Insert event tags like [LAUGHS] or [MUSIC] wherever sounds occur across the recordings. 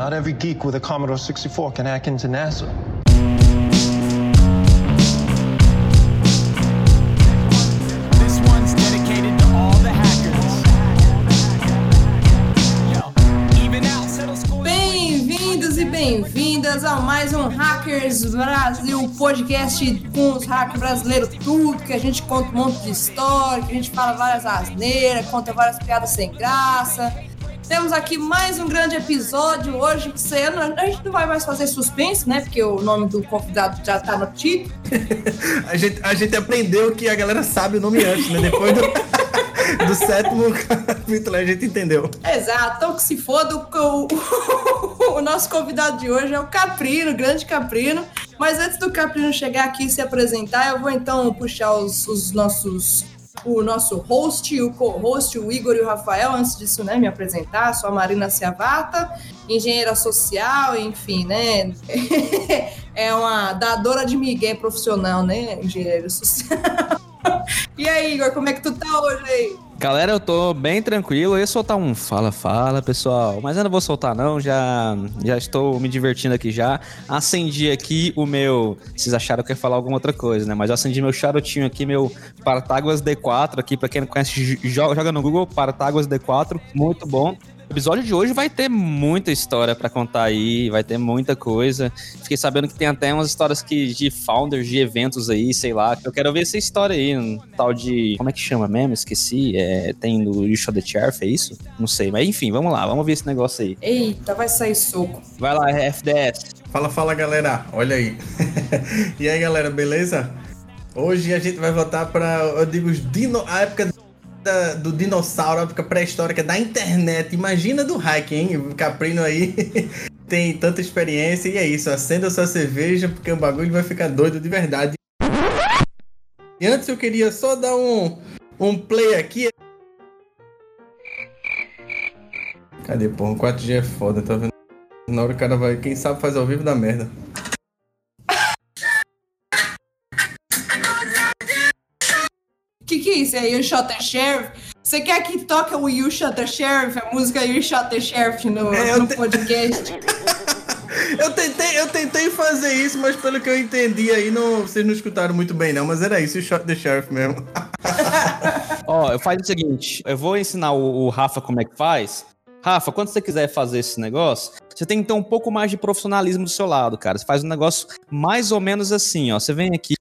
Not every geek with a Commodore 64 can hack into NASA. Bem-vindos e bem-vindas a mais um Hackers Brasil podcast com os hackers brasileiros, tudo que a gente conta um monte de história, que a gente fala várias asneiras, conta várias piadas sem graça. Temos aqui mais um grande episódio hoje. você- A gente não vai mais fazer suspense, né? Porque o nome do convidado já tá no título. [LAUGHS] A gente, a gente aprendeu que a galera sabe o nome antes, né? Depois do, [LAUGHS] do sétimo capítulo a gente entendeu. Exato, então que se foda, o, o- o nosso convidado de hoje é o Caprino, o grande Caprino. Mas antes do Caprino chegar aqui e se apresentar, eu vou então puxar os, os nossos. O nosso host, o co-host, o Igor e o Rafael, antes disso, né, me apresentar, sou a Marina Ciavata, engenheira social, enfim, né, [LAUGHS] é uma dadora de migué profissional, né, engenheiro social. [LAUGHS] E aí, Igor, como é que tu tá hoje aí? Galera, eu tô bem tranquilo. Eu ia soltar um fala, fala, pessoal. Mas eu não vou soltar, não. Já, já estou me divertindo aqui já. Acendi aqui o meu. Vocês acharam que eu ia falar alguma outra coisa, né? Mas eu acendi meu charutinho aqui, meu Partaguas D4 aqui. Pra quem não conhece, joga, no Google Partaguas D4. Muito bom. O episódio de hoje vai ter muita história pra contar aí, vai ter muita coisa. Fiquei sabendo que tem até umas histórias que, de founders de eventos aí, sei lá. Eu quero ver essa história aí, um tal de. Como é que chama mesmo? Esqueci. É, tem do You Shot the Sheriff, é isso? Não sei, mas enfim, vamos lá, vamos ver esse negócio aí. Eita, vai sair soco. Vai lá, FDS. Fala, fala galera, olha aí. [LAUGHS] e aí galera, beleza? Hoje a gente vai voltar pra, eu digo, os dino, a época da- do dinossauro, a época pré-histórica da internet. Imagina do hack, hein? O Caprino aí [LAUGHS] tem tanta experiência e é isso. Acenda sua cerveja porque o bagulho vai ficar doido de verdade. E antes eu queria só dar um, um play aqui. Cadê, porra? O 4G é foda, tá vendo? Na hora o cara vai, quem sabe faz ao vivo da merda. Isso? É You Shot the Sheriff? Você quer que toque o You Shot the Sheriff, a música You Shot the Sheriff no, É, eu no te- podcast? [LAUGHS] Eu tentei, eu tentei fazer isso, mas pelo que eu entendi aí, não, vocês não escutaram muito bem, não. Mas era isso, o shot the sheriff mesmo. [LAUGHS] Ó, eu faço o seguinte: eu vou ensinar o, o Rafa como é que faz. Rafa, quando você quiser fazer esse negócio, você tem que ter um pouco mais de profissionalismo do seu lado, cara. Você faz um negócio mais ou menos assim, ó. Você vem aqui.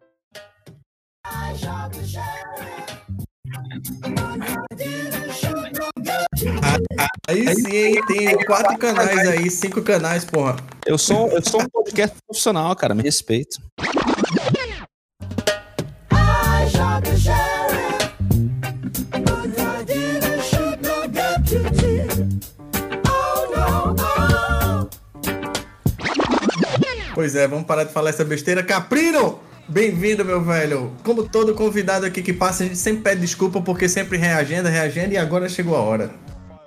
Aí sim, tem quatro canais aí, cinco canais, porra. Eu sou, eu sou um podcast profissional, cara. Me respeito. Pois é, vamos parar de falar essa besteira. Caprino! Bem-vindo, meu velho. Como todo convidado aqui que passa, a gente sempre pede desculpa porque sempre reagenda, reagenda e agora chegou a hora.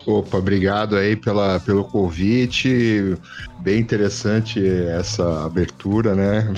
Opa, obrigado aí pela, pelo convite. Bem interessante essa abertura, né?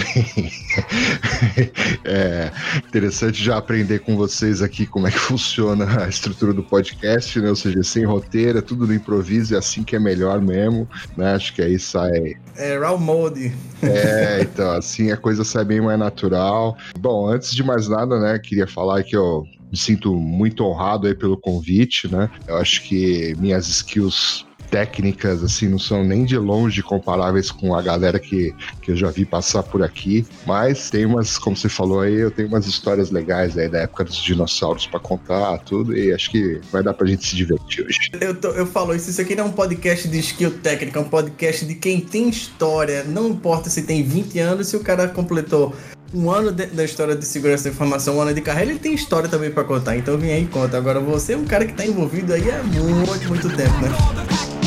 [LAUGHS] é interessante já aprender com vocês aqui como é que funciona a estrutura do podcast, né? Ou seja, sem roteiro, é tudo no improviso, é assim que é melhor mesmo, né? Acho que aí sai. É Raw Mode. É, então, assim a coisa sai bem mais natural. Bom, antes de mais nada, né, queria falar que eu me sinto muito honrado aí pelo convite, né? Eu acho que minhas skills técnicas, assim, não são nem de longe comparáveis com a galera que, que eu já vi passar por aqui, mas tem umas, como você falou aí, eu tenho umas histórias legais aí da época dos dinossauros pra contar, tudo, e acho que vai dar pra gente se divertir hoje. Eu, tô- eu falo isso, isso aqui não é um podcast de skill técnica, é um podcast de quem tem história. Não importa se tem 20 anos, se o cara completou um ano de- da história de segurança da informação, um ano de carreira, ele tem história também pra contar. Então vem aí e conta. Agora você é um cara que tá envolvido aí há muito, muito tempo, né?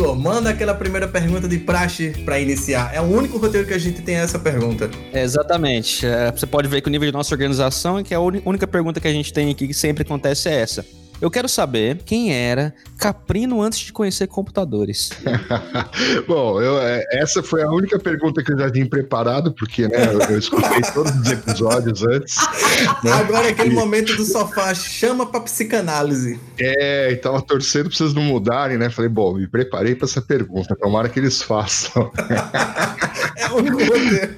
Igor, manda aquela primeira pergunta de praxe pra iniciar. É o único roteiro que a gente tem essa pergunta. É, exatamente. É, você pode ver que o nível de nossa organização é que a única pergunta que a gente tem aqui que sempre acontece é essa. Eu quero saber quem era Caprino antes de conhecer computadores. [LAUGHS] Bom, eu, é, essa foi a única pergunta que eu já tinha preparado, porque né, eu, eu escutei [LAUGHS] todos os episódios antes. né? Agora é aquele momento do sofá, chama pra psicanálise. É, e tava torcendo pra vocês não mudarem, né? Falei, bom, me preparei pra essa pergunta, tomara que eles façam. [LAUGHS] É o único roteiro.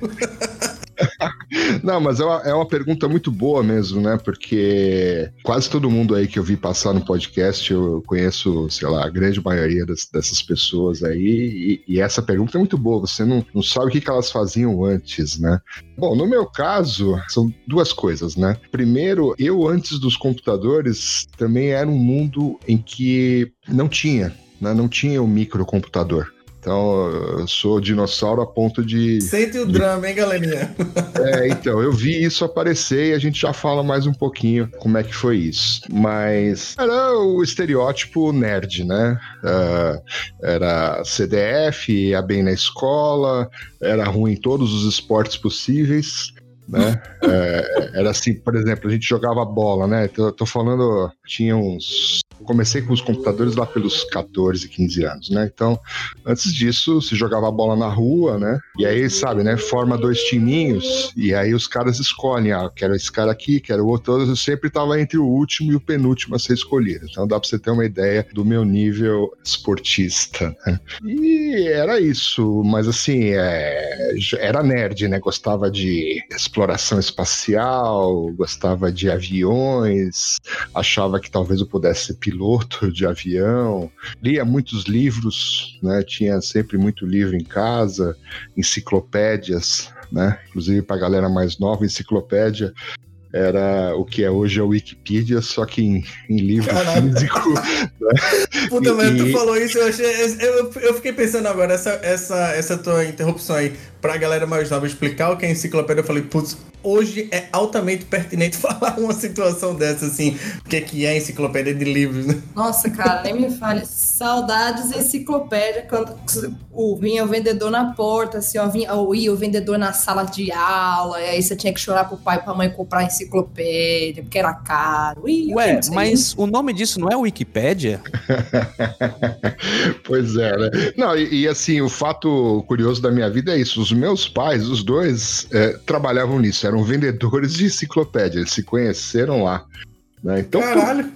[LAUGHS] Não, mas é uma, é uma pergunta muito boa mesmo, né? Porque quase todo mundo aí que eu vi passar no podcast, eu conheço, sei lá, a grande maioria das- dessas pessoas aí, e, e essa pergunta é muito boa, você não, não sabe o que, que elas faziam antes, né? Bom, no meu caso, são duas coisas, né? Primeiro, eu antes dos computadores também era um mundo em que não tinha, né? Não tinha o microcomputador. Então, eu sou dinossauro a ponto de Sente o drama, hein, galerinha? é, então, eu vi isso aparecer e a gente já fala mais um pouquinho como é que foi isso. Mas era o estereótipo nerd, né? Ah, era CDF, ia bem na escola, era ruim em todos os esportes possíveis. Né? [LAUGHS] É, era assim, por exemplo, a gente jogava bola, né? Tô, tô falando, tinha uns. Comecei com os computadores lá pelos 14, 15 anos, né? Então, Antes disso, se jogava a bola na rua, né? E aí, sabe, né? Forma dois timinhos e aí os caras escolhem, ah, quero esse cara aqui, quero o outro. Eu sempre tava entre o último e o penúltimo a ser escolhido. Então dá pra você ter uma ideia do meu nível esportista. né? E era isso, mas assim, é, era nerd, né? Gostava de exploração espacial, gostava de aviões, achava que talvez eu pudesse ser piloto de avião, lia muitos livros, né? Tinha sempre muito livro em casa, enciclopédias, né? Inclusive para a galera mais nova, enciclopédia era o que é hoje a Wikipedia, só que em, em livro Caralho. físico. [LAUGHS] Puta, mas tu E- falou isso, eu achei. Eu, eu fiquei pensando agora, essa, essa, essa tua interrupção aí, pra galera mais nova explicar o que é enciclopédia, eu falei, putz, hoje é altamente pertinente [LAUGHS] falar uma situação dessa, assim, o que, que é enciclopédia de livros, né? Nossa, cara, nem me fale. Saudades enciclopédia, quando o, vinha o vendedor na porta, assim, ó, vinha, ou ia o vendedor na sala de aula, e aí você tinha que chorar pro pai e pra mãe comprar enciclopédia, porque era caro. Ih, Ué, mas o nome disso não é Wikipédia? [LAUGHS] pois é, né? Não, e, e, assim, o fato curioso da minha vida é isso. Os meus pais, os dois, é, trabalhavam nisso, eram vendedores de enciclopédia, eles se conheceram lá. Né? Então, Caralho.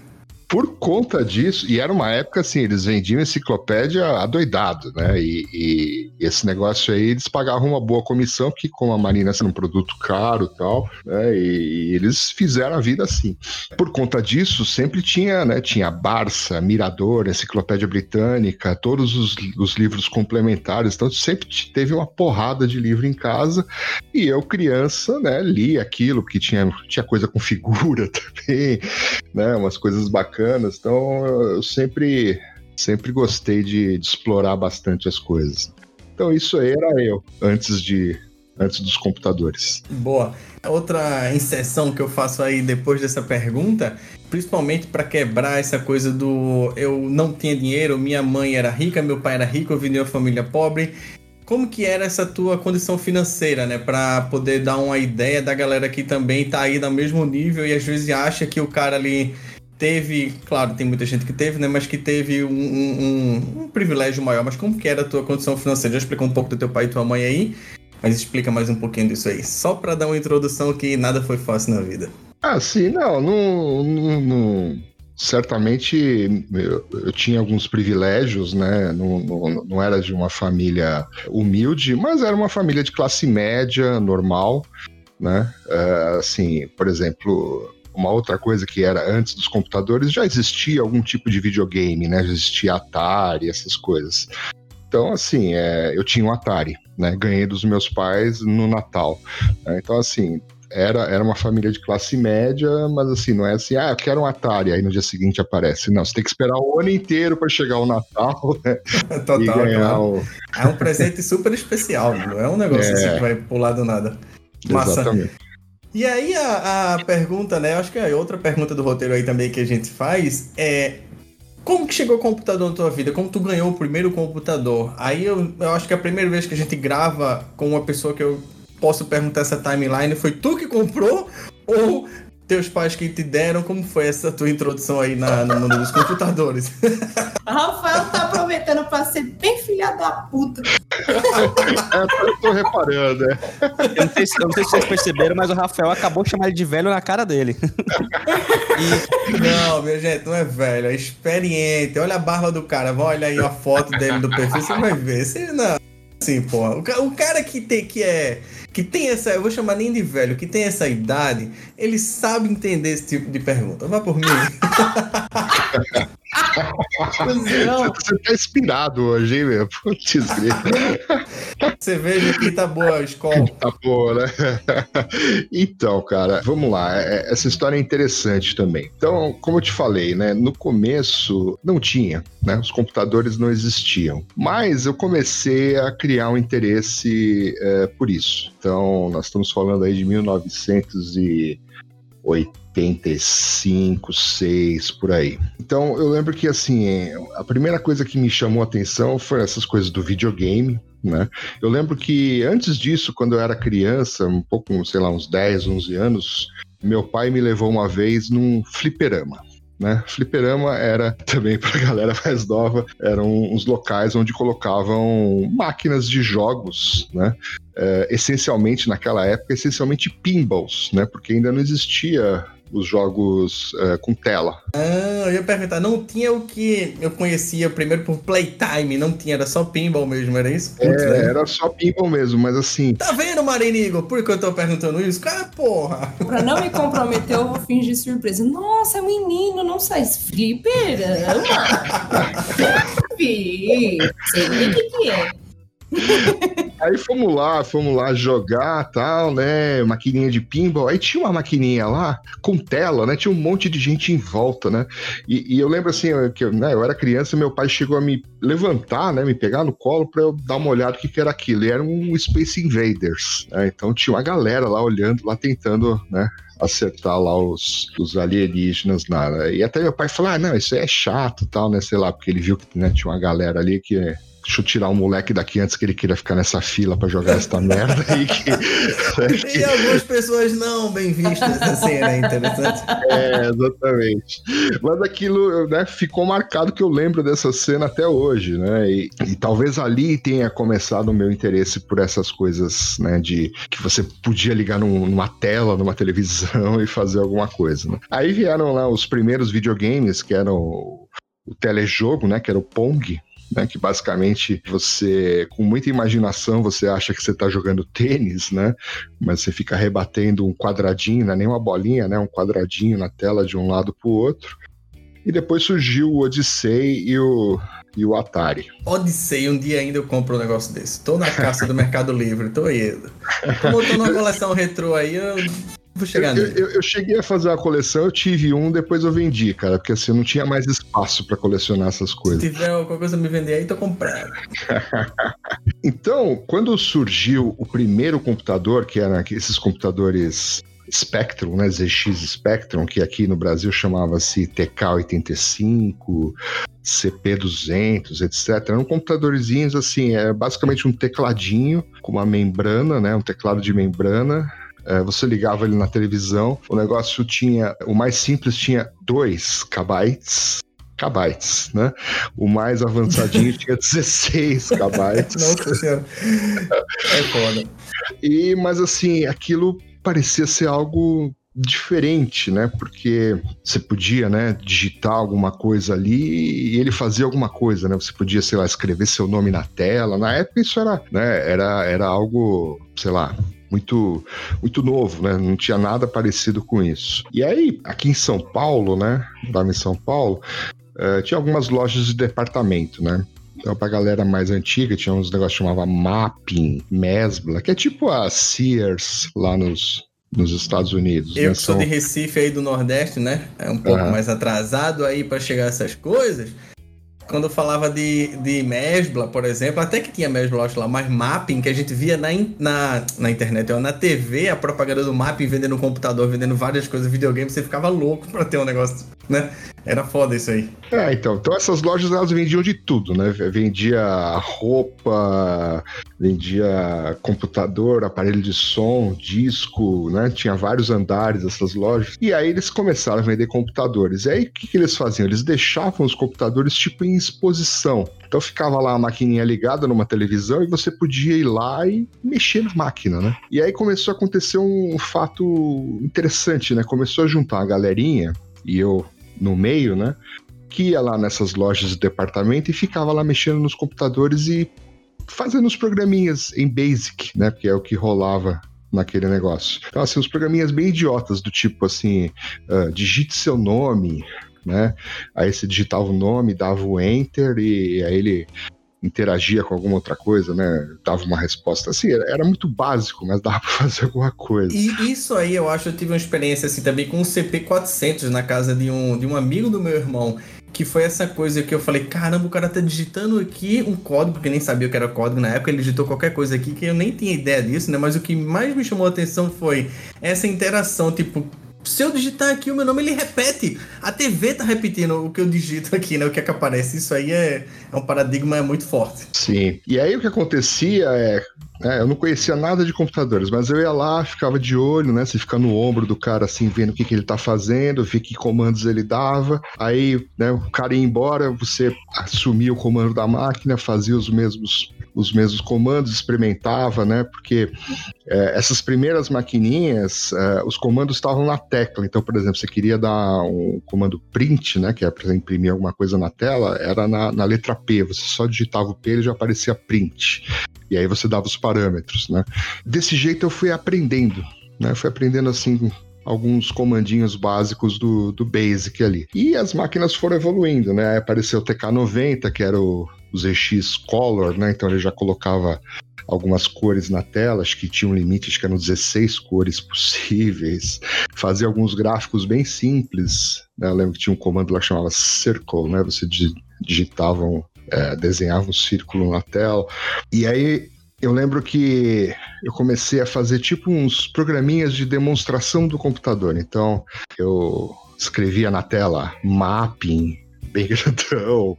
Por conta disso, e era uma época assim, eles vendiam enciclopédia adoidado, né? E, e esse negócio aí, eles pagavam uma boa comissão, porque como a Marina era um produto caro tal, né? E, e eles fizeram a vida assim. Por conta disso, sempre tinha, né? Tinha Barça, Mirador, Enciclopédia Britânica, todos os, os livros complementares, então sempre teve uma porrada de livro em casa, e eu, criança, né, li aquilo, porque tinha, tinha coisa com figura [LAUGHS] também, né, umas coisas bacanas. Então eu sempre, sempre gostei de, de explorar bastante as coisas. Então isso aí era eu antes de antes dos computadores. Boa. Outra inserção que eu faço aí depois dessa pergunta, principalmente para quebrar essa coisa do eu não tinha dinheiro, minha mãe era rica, meu pai era rico, eu vim de uma família pobre. Como que era essa tua condição financeira, né, para poder dar uma ideia da galera que também tá aí no mesmo nível e às vezes acha que o cara ali teve, claro, tem muita gente que teve, né, mas que teve um, um- um- privilégio maior. Mas como que era a tua condição financeira? Já explicou um pouco do teu pai e tua mãe aí, mas explica mais um pouquinho disso aí. Só pra dar uma introdução que nada foi fácil na vida. Ah, sim, não, não, não- não- certamente eu, eu tinha alguns privilégios, né? Não, não, não era de uma família humilde, mas era uma família de classe média, normal, né? É, assim, por exemplo, uma outra coisa que era antes dos computadores, já existia algum tipo de videogame, né? Já existia Atari, essas coisas. Então, assim, é, eu tinha um Atari, né? Ganhei dos meus pais no Natal. né? Então, assim, era, era uma família de classe média, mas assim, não é assim, ah, eu quero um Atari, aí no dia seguinte aparece. Não, você tem que esperar o ano inteiro para chegar o Natal [LAUGHS] né? [LAUGHS] e Total, ganhar claro. o. É um presente super especial, não é um negócio [LAUGHS] É. assim que vai pular do nada. Massa. Exatamente. E aí a, a pergunta, né? Acho que é outra pergunta do roteiro aí também que a gente faz é como que chegou o computador na tua vida? Como tu ganhou o primeiro computador? Aí eu, eu acho que a primeira vez que a gente grava com uma pessoa que eu posso perguntar essa timeline foi tu que comprou ou teus pais que te deram? Como foi essa tua introdução aí na, no mundo dos computadores? [LAUGHS] Rafael tá aproveitando pra ser bem filha da puta. É, eu tô reparando, né? Eu não, sei se, eu não sei se vocês perceberam, mas o Rafael acabou de chamar ele de velho na cara dele. [LAUGHS] Não, minha gente, não é velho, é experiente. Olha a barba do cara, vai olhar aí a foto dele do perfil, você vai ver. Você não. Assim, porra. O, ca- o cara que tem, que é. Que tem essa. Eu vou chamar nem de velho, que tem essa idade, ele sabe entender esse tipo de pergunta. Vá por mim. [LAUGHS] [LAUGHS] Não. Você tá inspirado hoje, hein, meu? Putz. [LAUGHS] Você veja que tá boa a escola. [LAUGHS] Tá boa, né? então, cara, vamos lá. É- Essa história é interessante também. Então, como eu te falei, né? No começo não tinha, né? Os computadores não existiam. Mas eu comecei a criar um interesse é, por isso. Então, nós estamos falando aí de 1985, 6, por aí. Então, eu lembro que, assim, a primeira coisa que me chamou a atenção foi essas coisas do videogame, né? Eu lembro que antes disso, quando eu era criança, um pouco, sei lá, uns 10, 11 anos, meu pai me levou uma vez num fliperama. Né? Fliperama era [LAUGHS] também para galera mais nova, eram uns locais onde colocavam máquinas de jogos, né? É, essencialmente naquela época, essencialmente pinballs, né? Porque ainda não existia os jogos é, com tela. Ah, eu ia perguntar, não tinha o que eu conhecia primeiro por Playtime, não tinha, era só pinball mesmo, era isso? Putz, É, né? era só pinball mesmo, mas assim, Tá vendo, Marinigo? Por que eu tô perguntando isso? Cara, porra! Pra não me comprometer, eu vou fingir surpresa. Nossa, menino, não sai fliperama. [LAUGHS] Sei o que, que é. Aí fomos lá, fomos lá jogar tal, né? Maquininha de pinball. Aí tinha uma maquininha lá com tela, né? Tinha um monte de gente em volta, né? E, e eu lembro assim, que eu, né, eu era criança, meu pai chegou a me levantar, né? Me pegar no colo pra eu dar uma olhada no que, que era aquilo. E era um Space Invaders. né? Então tinha uma galera lá olhando, lá tentando, né? acertar lá os, os alienígenas lá. E até meu pai falou: ah, não, isso é chato tal, né? Sei lá, porque ele viu que né, tinha uma galera ali que. Deixa eu tirar o moleque daqui antes que ele queira ficar nessa fila pra jogar essa merda aí que, [LAUGHS] que- E algumas pessoas não bem vistas, assim, né? Interessante. É, exatamente. Mas aquilo né, ficou marcado que eu lembro dessa cena até hoje, né? E, e talvez ali tenha começado o meu interesse por essas coisas, né? De que você podia ligar num- numa tela, numa televisão [LAUGHS] e fazer alguma coisa. Né? Aí vieram lá os primeiros videogames, que eram o telejogo, né? Que era o Pong. Né, que basicamente você, com muita imaginação, você acha que você está jogando tênis, né? Mas você fica rebatendo um quadradinho, não é nem uma bolinha, né? Um quadradinho na tela de um lado para o outro. E depois surgiu o Odyssey e o, e o Atari. Odyssey, um dia ainda eu compro um negócio desse. Tô na caça do Mercado Livre, tô indo. Tô numa coleção retrô aí, eu vou Eu, chegar nele. eu- eu cheguei a fazer uma coleção, eu tive um, depois eu vendi, cara, porque assim, eu não tinha mais espaço para colecionar essas Se coisas. tiver alguma coisa me vender aí, tô comprando. [LAUGHS] Então, quando surgiu o primeiro computador, que eram esses computadores Spectrum, né, ZX Spectrum, que aqui no Brasil chamava-se TK85, CP200, etc. Eram computadorzinhos assim, é basicamente um tecladinho com uma membrana, né, um teclado de membrana. É, você ligava ele na televisão, o negócio tinha, o mais simples tinha 2 kbytes, kbytes, né? O mais avançadinho [LAUGHS] tinha 16 kbytes. Nossa senhora. É foda. E, mas assim, aquilo parecia ser algo diferente, né? Porque você podia, né, digitar alguma coisa ali e ele fazia alguma coisa, né? Você podia, sei lá, escrever seu nome na tela. Na época isso era, né, era, era algo, sei lá, muito muito novo, né? Não tinha nada parecido com isso. E aí, aqui em São Paulo, né? Estava em São Paulo, eh, tinha algumas lojas de departamento, né? Então, pra galera mais antiga, tinha uns negócios que chamava Mapping, Mesbla, que é tipo a Sears lá nos, nos Estados Unidos. Eu né? que sou São- de Recife aí do Nordeste, né? É um pouco Aham. mais atrasado aí pra chegar a essas coisas. Quando falava de, de Mesbla, por exemplo, até que tinha Mesbla lá, mas Mapping, que a gente via na, na, na internet, ó, na TV, a propaganda do Mapping vendendo no computador, vendendo várias coisas, videogame, você ficava louco pra ter um negócio, né? Era foda isso aí. É, então, então essas lojas elas vendiam de tudo, né? Vendia roupa, vendia computador, aparelho de som, disco, né? Tinha vários andares essas lojas. E aí eles começaram a vender computadores. E aí o que, que eles faziam? Eles deixavam os computadores tipo em exposição. Então ficava lá a maquininha ligada numa televisão e você podia ir lá e mexer na máquina, né? E aí começou a acontecer um fato interessante, né? Começou a juntar a galerinha e eu no meio, né? que ia lá nessas lojas de departamento e ficava lá mexendo nos computadores e fazendo os programinhas em Basic, né? Porque é o que rolava naquele negócio. Então, assim, os programinhas bem idiotas, do tipo assim, ah, digite seu nome, né? Aí você digitava o nome, dava o enter e aí ele interagia com alguma outra coisa, né? Dava uma resposta assim, era, muito básico, mas dava [LAUGHS] pra fazer alguma coisa. E isso aí eu acho eu tive uma experiência assim também com o CP400 na casa de um, de um amigo do meu irmão. Que foi essa coisa que eu falei, caramba, o cara tá digitando aqui um código, porque nem sabia o que era código na época, ele digitou qualquer coisa aqui que eu nem tinha ideia disso, né? Mas o que mais me chamou a atenção foi essa interação, tipo, se eu digitar aqui o meu nome, ele repete. A TV tá repetindo o que eu digito aqui, né? O que é que aparece. Isso aí é, é um paradigma muito forte. Sim. E aí o que acontecia é. né, eu não conhecia nada de computadores, mas eu ia lá, ficava de olho, né? Você fica no ombro do cara assim, vendo o que, que ele tá fazendo, ver que comandos ele dava. Aí, né, o cara ia embora, você assumia o comando da máquina, fazia os mesmos os mesmos comandos, experimentava, né? Porque é, essas primeiras maquininhas, é, os comandos estavam na tecla. Então, por exemplo, você queria dar um comando print, né? Que é para imprimir alguma coisa na tela, era na, na letra P. Você só digitava o P e já aparecia print. E aí você dava os parâmetros, né? Desse jeito eu fui aprendendo, né? Eu fui aprendendo assim alguns comandinhos básicos do, do Basic ali. E as máquinas foram evoluindo, né? Apareceu o TK90, que era o, o ZX Color, né? Então ele já colocava algumas cores na tela, acho que tinha um limite, acho que eram 16 cores [LAUGHS] possíveis, fazia alguns gráficos bem simples, né? Eu lembro que tinha um comando lá que chamava Circle, né? Você di- digitava, um, é, desenhava um círculo na tela, e aí eu lembro que eu comecei a fazer tipo uns programinhas de demonstração do computador. Então, eu escrevia na tela mapping, [LAUGHS] bem grandão,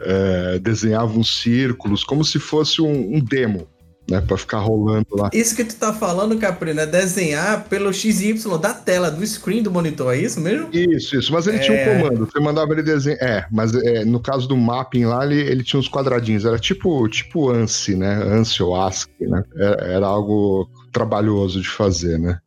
é, desenhava uns círculos, como se fosse um, um demo, né? Pra ficar rolando lá. Isso que tu tá falando, Caprino, é desenhar pelo XY da tela, do screen do monitor, é isso mesmo? Isso, isso. Mas ele tinha É. um comando. Você mandava ele desenhar. É, mas é, no caso do mapping lá, ele, ele tinha uns quadradinhos. Era tipo, tipo ANSI, né? ANSI ou ASCII, né? Era, era algo trabalhoso de fazer, né?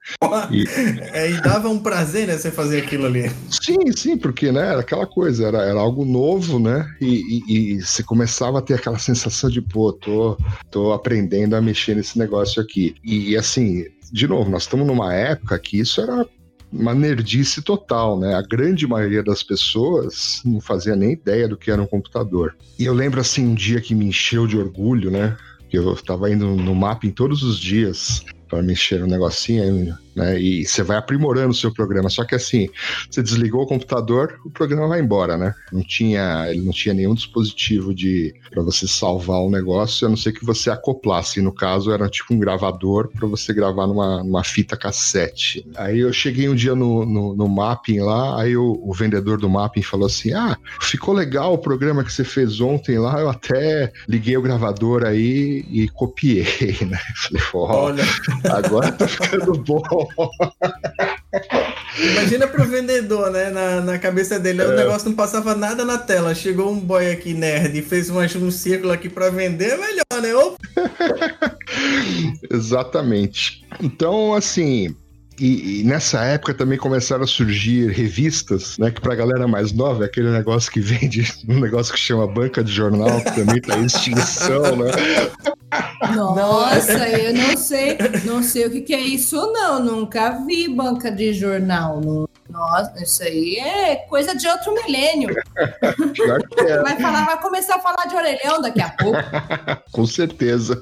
E- É, e dava um prazer, né, você fazer aquilo ali. Sim, sim, porque né, era aquela coisa, era, era algo novo, né? E, e- e você começava a ter aquela sensação de, pô, tô, tô aprendendo a mexer nesse negócio aqui. E assim, de novo, nós estamos numa época que isso era uma nerdice total, né? A grande maioria das pessoas não fazia nem ideia do que era um computador. E eu lembro assim um dia que me encheu de orgulho, né? Que eu tava indo no mapping todos os dias para mexer no negocinho, aí, né? E você vai aprimorando o seu programa. Só que assim, você desligou o computador, o programa vai embora, né? Não tinha, ele não tinha nenhum dispositivo de para você salvar o negócio, a não ser que você acoplasse. No caso, era tipo um gravador para você gravar numa, numa fita cassete. Aí eu cheguei um dia no, no, no mapping lá, aí o, o vendedor do mapping falou assim: Ah, ficou legal o programa que você fez ontem lá, eu até liguei o gravador aí e copiei, [LAUGHS] né? Falei, ó, Olha, agora tá ficando bom. Imagina pro vendedor, né, na, na cabeça dele, o negócio não passava nada na tela. Chegou um boy aqui nerd e fez uma, um círculo aqui pra vender, é melhor, né? Opa, [LAUGHS] Exatamente. Então, assim. E, e nessa época também começaram a surgir revistas, né? Que pra galera mais nova é aquele negócio que vende, [LAUGHS] um negócio que chama banca de jornal, que também tá em extinção, né? Nossa, eu não sei, não sei o que, que é isso, não. Nunca vi banca de jornal. Não- Nossa, isso aí é coisa de outro milênio. É, Vai falar, vai começar a falar de orelhão daqui a pouco. [LAUGHS] com certeza.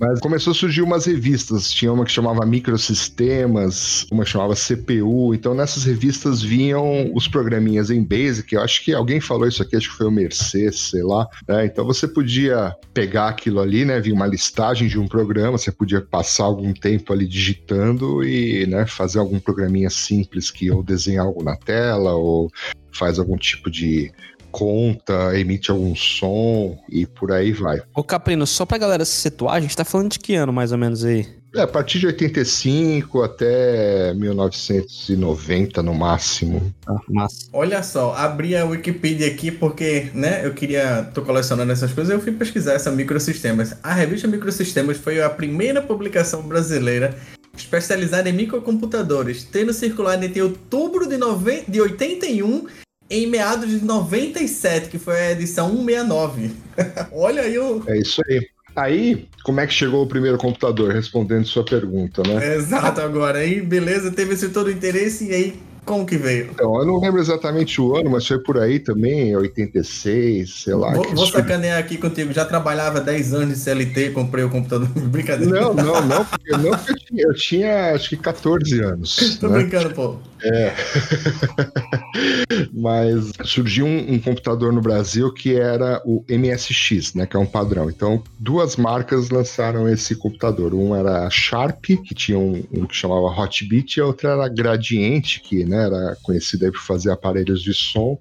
Mas começou a surgir umas revistas. Tinha uma que chamava Microsistemas, uma que chamava CPU. Então nessas revistas vinham os programinhas em Basic. Eu acho que alguém falou isso aqui, acho que foi o Mercedes, sei lá. né? Então você podia pegar aquilo ali, né? Vinha uma listagem de um programa, você podia passar algum tempo ali digitando e né, fazer algum programinha simples que ou desenhar algo na tela ou faz algum tipo de conta, emite algum som e por aí vai. Ô Caprino, só pra galera se situar, a gente tá falando de que ano mais ou menos aí? É, a partir de 85 até 1990 no máximo. Ah, massa. Olha só, abri a Wikipedia aqui porque, né, eu queria, tô colecionando essas coisas, eu fui pesquisar essa Microsistemas. A revista Microsistemas foi a primeira publicação brasileira especializada em microcomputadores, tendo circulado entre outubro de, noven... de 81 em meados de 97, que foi a edição 169. [LAUGHS] Olha aí o... É isso aí. Aí, como é que chegou o primeiro computador? Respondendo sua pergunta, né? Exato, agora. Aí, beleza, teve esse todo o interesse e aí, como que veio? Então, eu não lembro exatamente o ano, mas foi por aí também, 86, sei lá. Vou, vou isso- sacanear aqui contigo. Já trabalhava 10 anos de CLT, comprei o computador. [LAUGHS] Brincadeira. Não, não, não, porque, não porque eu, tinha, eu tinha acho que 14 anos. [LAUGHS] Tô né? brincando, pô. [LAUGHS] Mas surgiu um, um computador no Brasil que era o MSX, né? Que é um padrão. Então, duas marcas lançaram esse computador. Um era a Sharp, que tinha um, um que chamava Hotbit, e a outra era a Gradiente, que né, era conhecida por fazer aparelhos de som.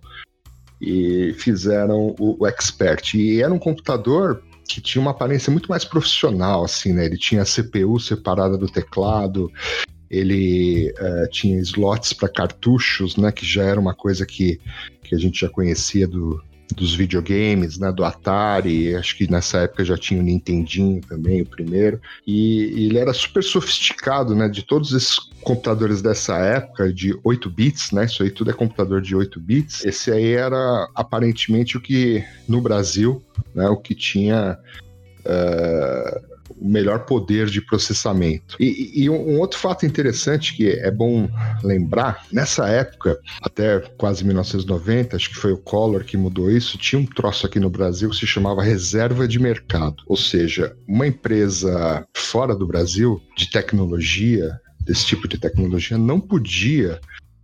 E fizeram o, o Expert. E era um computador que tinha uma aparência muito mais profissional, assim, né? Ele tinha a CPU separada do teclado, ele eh, tinha slots para cartuchos, né? Que já era uma coisa que, que a gente já conhecia do, dos videogames, né? Do Atari, acho que nessa época já tinha o Nintendinho também, o primeiro. E, e ele era super sofisticado, né? De todos esses computadores dessa época, de 8 bits, né? Isso aí tudo é computador de 8 bits. Esse aí era aparentemente o que no Brasil, né? O que tinha o melhor poder de processamento. E, e um, outro fato interessante que é bom lembrar, nessa época, até quase 1990, acho que foi o Collor que mudou isso, tinha um troço aqui no Brasil que se chamava reserva de mercado. Ou seja, uma empresa fora do Brasil, de tecnologia, desse tipo de tecnologia, não podia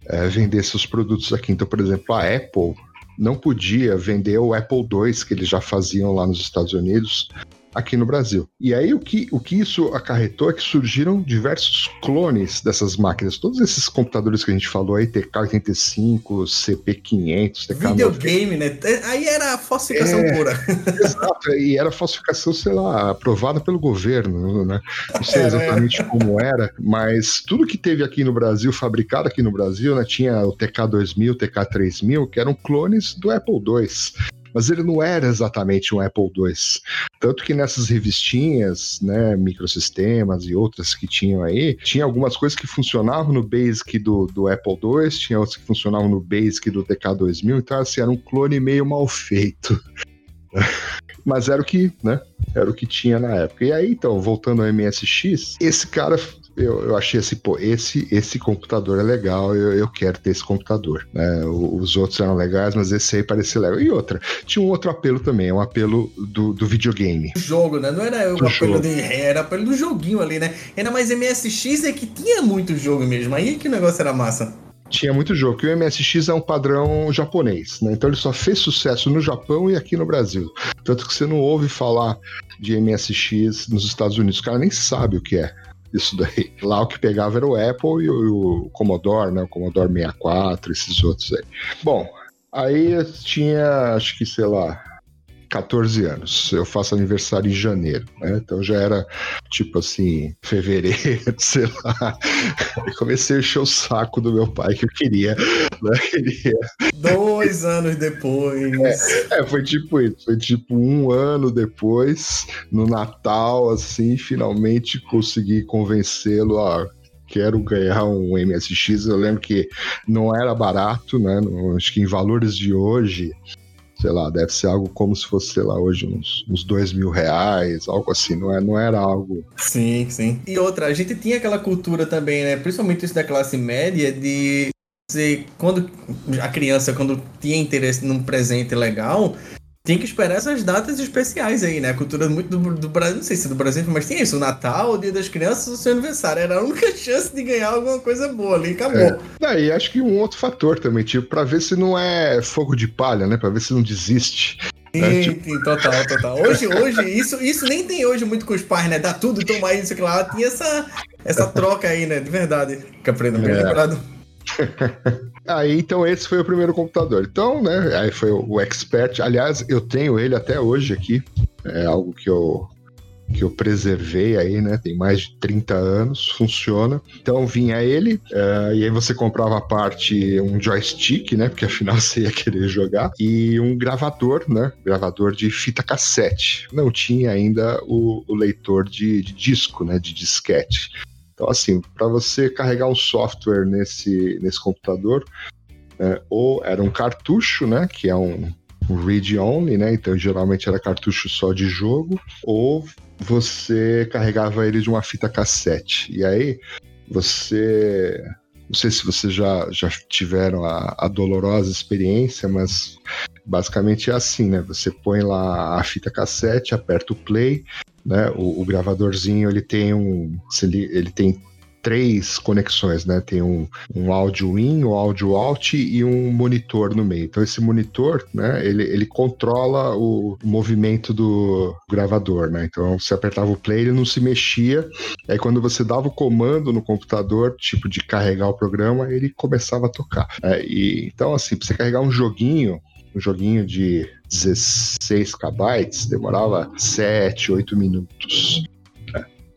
eh, vender seus produtos aqui. Então, por exemplo, a Apple não podia vender o Apple II que eles já faziam lá nos Estados Unidos aqui no Brasil. E aí o que, o que isso acarretou é que surgiram diversos clones dessas máquinas. Todos esses computadores que a gente falou aí, TK-85, CP500, TK-90, Videogame, né? Aí era falsificação É. pura. [LAUGHS] Exato, e era falsificação, sei lá, aprovada pelo governo, né? Não sei É, exatamente como era, mas tudo que teve aqui no Brasil, fabricado aqui no Brasil, né? Tinha o TK2000, o TK3000, que eram clones do Apple II. Mas ele não era exatamente um Apple II. Tanto que nessas revistinhas, né, microsistemas e outras que tinham aí, tinha algumas coisas que funcionavam no Basic do, do Apple II, tinha outras que funcionavam no Basic do TK2000, então assim, era um clone meio mal feito. [LAUGHS] Mas era o que, né? Era o que tinha na época. E aí, então, voltando ao MSX, esse cara, eu, eu achei assim, pô, esse, esse computador é legal, eu, eu quero ter esse computador. né? Os outros eram legais, mas esse aí parecia legal. E outra, tinha um outro apelo também, um apelo do, do videogame. O jogo, né? Não era o apelo de era apelo do joguinho ali, né? Ainda mais MSX é que tinha muito jogo mesmo. Aí que o negócio era massa. Tinha muito jogo, que o MSX é um padrão japonês, né? Então ele só fez sucesso no Japão e aqui no Brasil. Tanto que você não ouve falar de MSX nos Estados Unidos. O cara nem sabe o que é isso daí. [LAUGHS] Lá o que pegava era o Apple e o, Commodore, né? O Commodore 64, esses outros aí. Bom, aí tinha, acho que, sei lá, 14 anos. Eu faço aniversário em janeiro, né? Então já era tipo assim, fevereiro, [LAUGHS] sei lá. Eu comecei a encher o saco do meu pai que eu queria, né? Queria. Dois anos depois. É, foi tipo isso. Foi tipo um ano depois, no Natal, assim, finalmente consegui convencê-lo a. Quero ganhar um MSX. Eu lembro que não era barato, né? Acho que em valores de hoje, sei lá, deve ser algo como se fosse, sei lá, hoje uns, uns dois mil reais, algo assim. Não, é, não era algo Sim, sim. E outra, a gente tinha aquela cultura também, né? Principalmente isso da classe média, de você, quando a criança, quando tinha interesse num presente legal, tem que esperar essas datas especiais aí, né? A cultura muito do, do Brasil, não sei se do Brasil, mas tem isso, o Natal, o Dia das Crianças, o seu aniversário. Era a única [LAUGHS] chance de ganhar alguma coisa boa ali, acabou. É. Não, e acho que um outro fator também, tipo, pra ver se não é fogo de palha, né? Pra ver se não desiste. Sim, sim, total, total. Hoje, hoje, isso, isso nem tem hoje muito com os pais, né? Dá tudo, toma isso, aquilo lá. Tinha essa, essa troca aí, né? De verdade. Caprino, bem É. lembrado. [LAUGHS] Aí, então, esse foi o primeiro computador. Então, né, aí foi o Expert. Aliás, eu tenho ele até hoje aqui. É algo que eu, que eu preservei aí, né? Tem mais de 30 anos, funciona. Então, vinha ele, eh, e aí você comprava a parte, um joystick, né? Porque afinal [LAUGHS] você ia querer jogar, e um gravador, né? Gravador de fita cassete. Não tinha ainda o, o leitor de, de disco, né? De disquete. Então, assim, para você carregar um software nesse, nesse computador, né, ou era um cartucho, né, que é um, um read-only, né, então geralmente era cartucho só de jogo, ou você carregava ele de uma fita cassete. E aí você. Não sei se vocês já, já tiveram a, a dolorosa experiência, mas basicamente é assim, né? Você põe lá a fita cassete, aperta o play, né? O, o gravadorzinho ele tem um, ele tem três conexões, né? Tem um, um áudio in, um áudio out e um monitor no meio. Então esse monitor, né? Ele, ele controla o movimento do gravador, né? Então você apertava o play, ele não se mexia. Aí quando você dava o comando no computador, tipo de carregar o programa, ele começava a tocar. É, e então assim, para você carregar um joguinho um joguinho de 16 KB demorava 7, 8 minutos.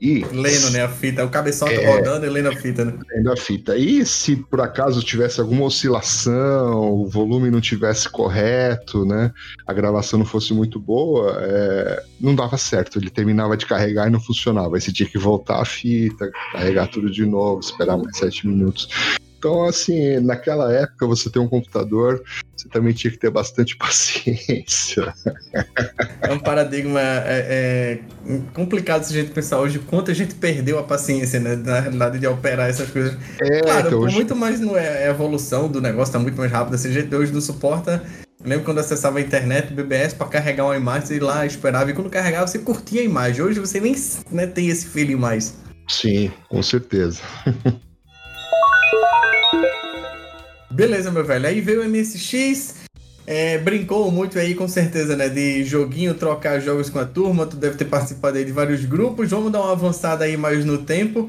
E Lendo, né? A fita. O cabeção tá É. rodando e lendo a fita, né? lendo a fita. E se por acaso tivesse alguma oscilação, o volume não tivesse correto, né? A gravação não fosse muito boa, é, não dava certo. Ele terminava de carregar e não funcionava. Aí você tinha que voltar a fita, carregar tudo de novo, esperar mais 7 minutos. Então, assim, naquela época você ter um computador, você também tinha que ter bastante [LAUGHS] paciência. É um paradigma é, é, complicado se a gente pensar hoje quanto a gente perdeu a paciência, né? Na realidade, de operar essas coisas. É, Claro, então, hoje- muito mais não é a evolução do negócio, tá muito mais rápido. Assim, a gente hoje não suporta. Eu lembro quando acessava a internet, o BBS, pra carregar uma imagem, você ia lá, esperava, e quando carregava, você curtia a imagem. Hoje você nem né, tem esse feeling mais. Sim, com certeza. [LAUGHS] Beleza, meu velho. Aí veio o MSX, é, brincou muito aí, com certeza, né? De joguinho, trocar jogos com a turma. Tu deve ter participado aí de vários grupos. Vamos dar uma avançada aí mais no tempo.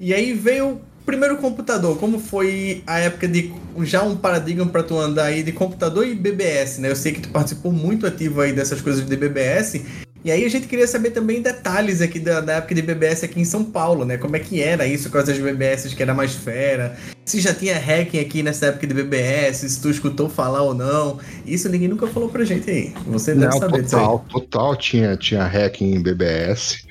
E aí veio o primeiro computador. Como foi a época de já um paradigma pra tu andar aí de computador e BBS, né? Eu sei que tu participou muito ativo aí dessas coisas de BBS. E aí a gente queria saber também detalhes aqui da, da época de BBS aqui em São Paulo, né? Como é que era isso com as BBS que era mais fera. Se já tinha hacking aqui nessa época de BBS, se tu escutou falar ou não. Isso ninguém nunca falou pra gente aí. Você deve Não, saber disso aí. total, total tinha, tinha hacking em BBS.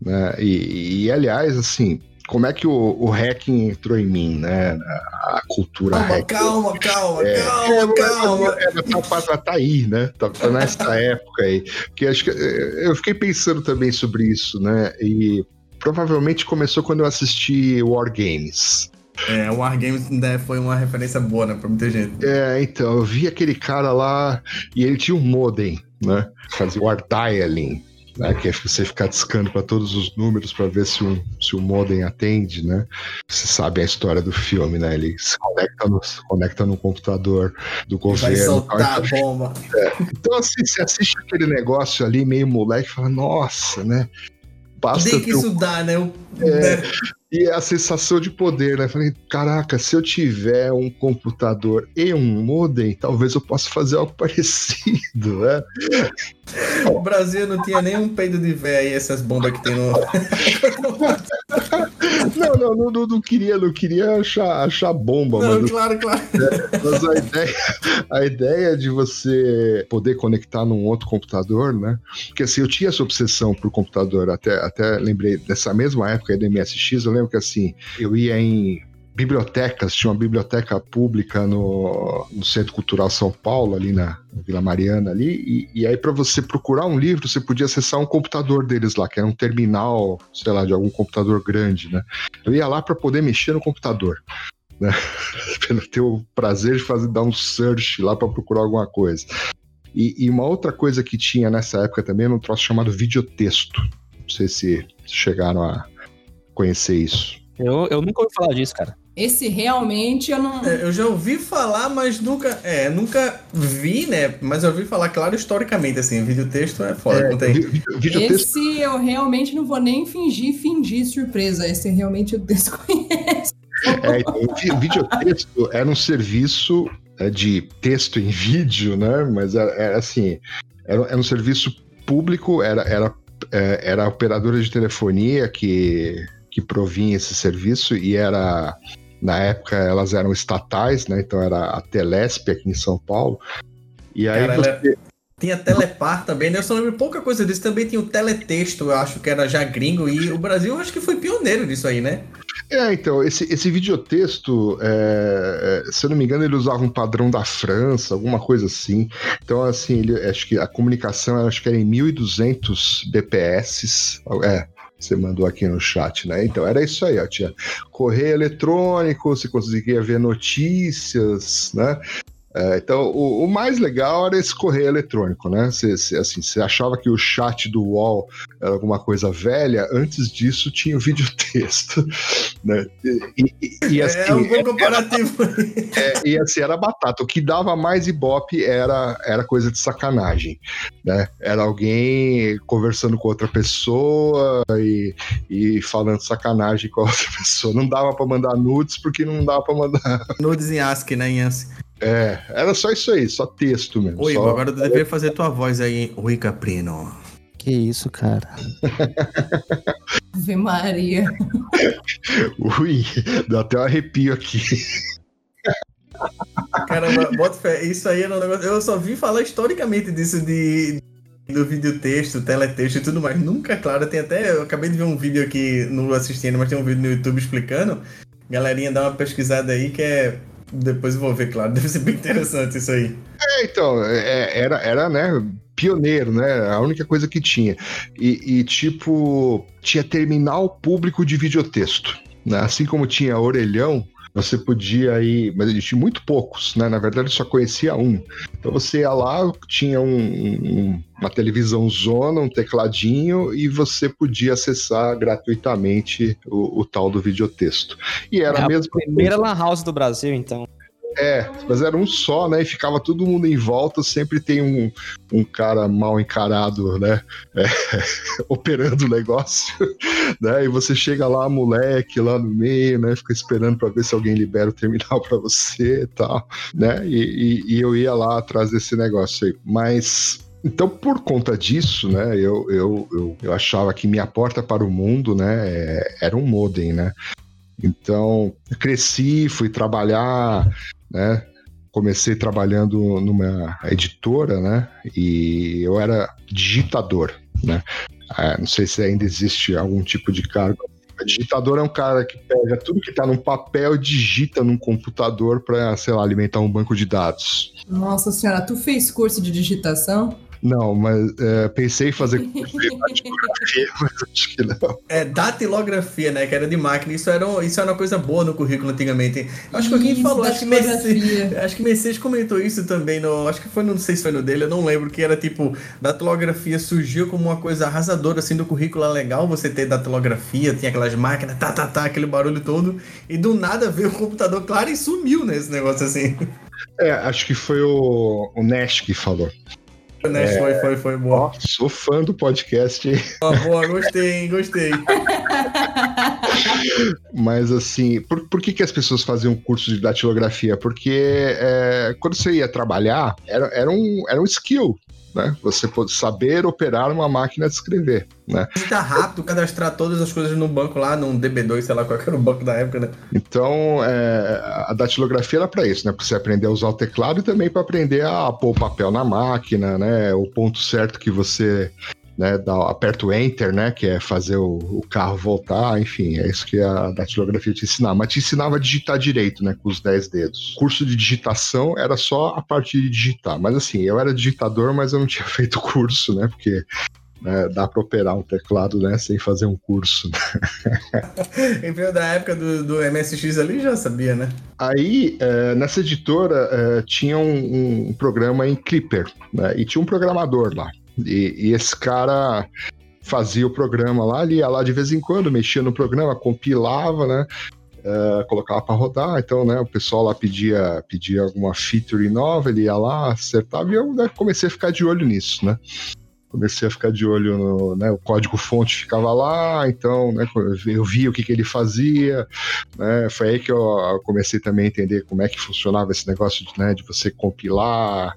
Né? E, e, aliás, assim, como é que o, o hacking entrou em mim, né? A cultura Calma, hacking. calma, calma, É, calma, calma. É, tá, tá, tá aí, né? Tá, tá nessa [LAUGHS] época aí. Porque acho que eu fiquei pensando também sobre isso, né? E provavelmente começou quando eu assisti War Games. É, o Wargames né, foi uma referência boa, né, pra muita gente. É, então, eu vi aquele cara lá e ele tinha um modem, né? Fazia War Dialing. Né, que é você ficar discando para todos os números para ver se o, se o modem atende, né? Você sabe a história do filme, né? Ele se conecta no, se conecta no computador do Vai governo. soltar a bomba. Então, assim, você assiste aquele negócio ali, meio moleque, e fala, nossa, né? Basta Tem que isso dá, né? É. né? E a sensação de poder, né? Falei, caraca, se eu tiver um computador e um modem, talvez eu possa fazer algo [LAUGHS] parecido, né? O Brasil não tinha nem um peido de véia aí, essas bombas que tem no. [LAUGHS] Não, não, não, não, não queria, não queria achar, achar bomba, Não, mas, claro, claro. mas a, ideia, a ideia de você poder conectar num outro computador, né? Porque assim, eu tinha essa obsessão por computador, até, até lembrei dessa mesma época aí do MSX, eu lembro que assim, eu ia em bibliotecas, tinha uma biblioteca pública no, no Centro Cultural São Paulo, ali na Vila Mariana ali, e, e aí para você procurar um livro, você podia acessar um computador deles lá, que era um terminal, sei lá, de algum computador grande, né? Eu ia lá para poder mexer no computador. Né? [LAUGHS] Pra ter o prazer de fazer dar um search lá para procurar alguma coisa. E, e uma outra coisa que tinha nessa época também era um troço chamado videotexto. Não sei se chegaram a conhecer isso. Eu, eu nunca ouvi falar disso, cara. Esse realmente eu não. É, eu já ouvi falar, mas nunca. É, nunca vi, né? Mas eu ouvi falar, claro, historicamente, assim. Vídeo texto é foda, não tem. Vi- vi- Videotexto Esse eu realmente não vou nem fingir, fingir surpresa. Esse realmente eu [LAUGHS] desconheço. É, então, o vi- videotexto era um serviço é, de texto em [LAUGHS] vídeo, né? Mas era, era assim, era, era um serviço público, era, era, é, era a operadora de telefonia que, que provinha esse serviço e era, na época, elas eram estatais, né? Então era a Telesp aqui em São Paulo. E aí Cara, ela- você- Tinha Telepar também, né? Eu só lembro pouca coisa disso. Também tinha o Teletexto, eu acho que era já gringo. E o Brasil, acho que foi pioneiro disso aí, né? É, então, esse, esse videotexto, é, é, se eu não me engano, ele usava um padrão da França, alguma coisa assim. Então, assim, ele, acho que a comunicação, acho que era em 1200 BPS. É, você mandou aqui no chat, né? Então, era isso aí, ó. Tinha correio eletrônico, você conseguia ver notícias, né? É, então, o, o mais legal era esse correio eletrônico, né? Você, você, assim, você achava que o chat do UOL era alguma coisa velha, antes disso tinha o [LAUGHS] videotexto, né? E, e- e, assim, é um bom comparativo. [LAUGHS] é, e assim, era batata. O que dava mais ibope era, era coisa de sacanagem, né? Era alguém conversando com outra pessoa e, e falando sacanagem com a outra [LAUGHS] pessoa. Não dava pra mandar nudes porque não dava pra mandar. Nudes em ASCII, né, em ASCII. É, era só isso aí, só texto mesmo. Oi, só... agora tu deveria fazer tua voz aí, Rui Caprino. Que isso, cara. [LAUGHS] Ave Maria. [LAUGHS] Ui, deu até um arrepio aqui. Caramba, bota fé. Isso aí era um negócio. Eu só vi falar historicamente disso de. Do videotexto, teletexto e tudo mais. Nunca, claro, tem até. Eu acabei de ver um vídeo aqui no assistindo, mas tem um vídeo no YouTube explicando. Galerinha, dá uma pesquisada aí que é. Depois eu vou ver, claro. [LAUGHS] Deve ser bem interessante isso aí. É, então, é, era, era, né, pioneiro, né, a única coisa que tinha. E, e, tipo, tinha terminal público de videotexto, né, assim como tinha orelhão, você podia ir, mas existiam muito poucos, né, na verdade só conhecia um. Então você ia lá, tinha um, um, uma televisão zona, um tecladinho, e você podia acessar gratuitamente o, o tal do videotexto. E era É a mesmo Primeira Lan House do Brasil, então. É, mas era um só, né? E ficava todo mundo em volta, sempre tem um, um cara mal encarado, né? É, [LAUGHS] operando o negócio, [LAUGHS] né? E você chega lá, moleque, lá no meio, né? Fica esperando para ver se alguém libera o terminal [LAUGHS] para você e tal, né? E, e, e eu ia lá atrás desse negócio aí. Mas então, por conta disso, né, eu, eu, eu, eu achava que minha porta para o mundo, né, é, era um modem, né? Então, cresci, fui trabalhar, né? Comecei trabalhando numa editora, né? E eu era digitador, né? Ah, não sei se ainda existe algum tipo de cargo. O digitador é um cara que pega tudo que está num papel e digita num computador para, sei lá, alimentar um banco de dados. Nossa senhora, tu fez curso de digitação? Não, mas é, pensei em fazer curso de datilografia, mas acho que não. É datilografia, né? Que era de máquina. Isso era, um- isso era uma coisa boa no currículo antigamente. Acho que alguém Isso, falou, acho que Mercedes, datilografia. [LAUGHS] acho que Mercedes comentou isso também no. Acho que foi no. Não sei se foi no dele, eu não lembro. Que era tipo, datilografia surgiu como uma coisa arrasadora assim do currículo. É legal você ter datilografia, tinha aquelas máquinas, tá, tá, tá, aquele barulho todo. E do nada veio o computador, claro, e sumiu nesse negócio assim. É, acho que foi o, o Nash que falou. Né? Foi, foi, foi boa. Ó, sou fã do podcast? Ó, boa, gostei, hein? Gostei. [LAUGHS] Mas assim, por, por que, que as pessoas faziam curso de datilografia? Porque é, quando você ia trabalhar, era, era, um, era um skill, né? Você pode saber operar uma máquina de escrever, né? Digitar rápido, cadastrar todas as coisas no banco lá, num DB2, sei lá qual era o banco da época, né? Então, é, a datilografia era para isso, né? Para você aprender a usar o teclado e também para aprender a pôr o papel na máquina, né? O ponto certo que você né, dá, aperta o enter, né? Que é fazer o, o carro voltar, enfim, é isso que a datilografia te ensinava. Mas te ensinava a digitar direito, né? Com os 10 dedos. O curso de digitação era só a parte de digitar. Mas assim, eu era digitador, mas eu não tinha [LAUGHS] feito curso, né? Porque né, dá para operar um teclado né, sem fazer um curso. [LAUGHS] Quem veio da época do, do MSX ali já sabia, né? Aí, é, nessa editora, é, tinha um, um programa em Clipper, né, e tinha um programador lá. E, e esse cara fazia o programa lá, ele ia lá de vez em quando, mexia no programa, compilava, né? Uh, colocava para rodar, então, né, o pessoal lá pedia, pedia alguma feature nova, ele ia lá, acertava, e eu né, comecei a ficar de olho nisso, né? Comecei a ficar de olho no, né, o código fonte ficava lá, então, né, eu via o que, que ele fazia, né, foi aí que eu comecei também a entender como é que funcionava esse negócio de, né, de você compilar,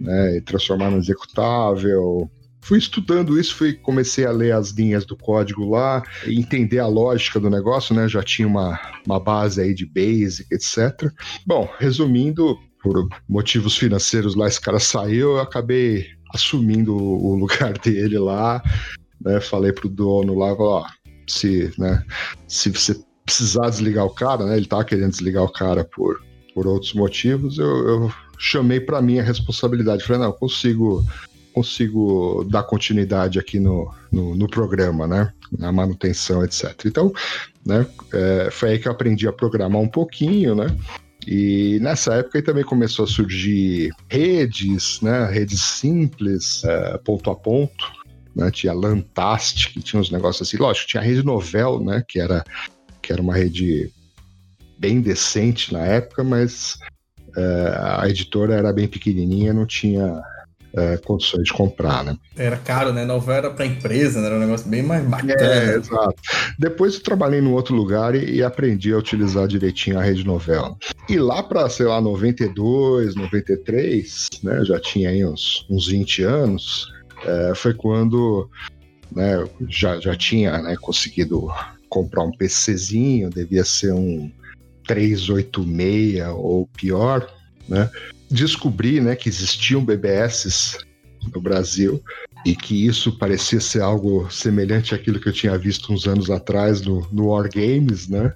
né, transformar no executável, fui estudando isso, fui comecei a ler as linhas do código lá, entender a lógica do negócio, né? Já tinha uma, uma base aí de basic, etc. Bom, resumindo, por motivos financeiros lá, esse cara saiu, eu acabei assumindo o lugar [LAUGHS] dele lá, né? Falei pro dono lá, ó, se, né, se você precisar desligar o cara, né? Ele tava querendo desligar o cara por, por outros motivos, eu, eu chamei para mim a responsabilidade. Falei, não, eu consigo consigo dar continuidade aqui no, no, no programa, né? Na manutenção, etc. Então, né, é, foi aí que eu aprendi a programar um pouquinho, né? E nessa época também começou a surgir redes, né? Redes simples, é, ponto a ponto. Né? Tinha Lantastic, tinha uns negócios assim. Lógico, tinha a rede Novel, né? Que era, que era uma rede bem decente na época, mas é, a editora era bem pequenininha, não tinha é, condições de comprar, né? Era caro, né? Não era para empresa, né? era um negócio bem mais bacana. É, exato. Depois eu trabalhei num outro lugar e, e, aprendi a utilizar direitinho a rede novela. E lá para, sei lá, 92, 93, né? Já tinha aí uns, uns 20 anos, é, foi quando né, já, já tinha né, conseguido comprar um PCzinho, devia ser um 386 ou pior, né? descobri né, que existiam BBS no Brasil e que isso parecia ser algo semelhante àquilo que eu tinha visto uns anos atrás no, no War Games, né?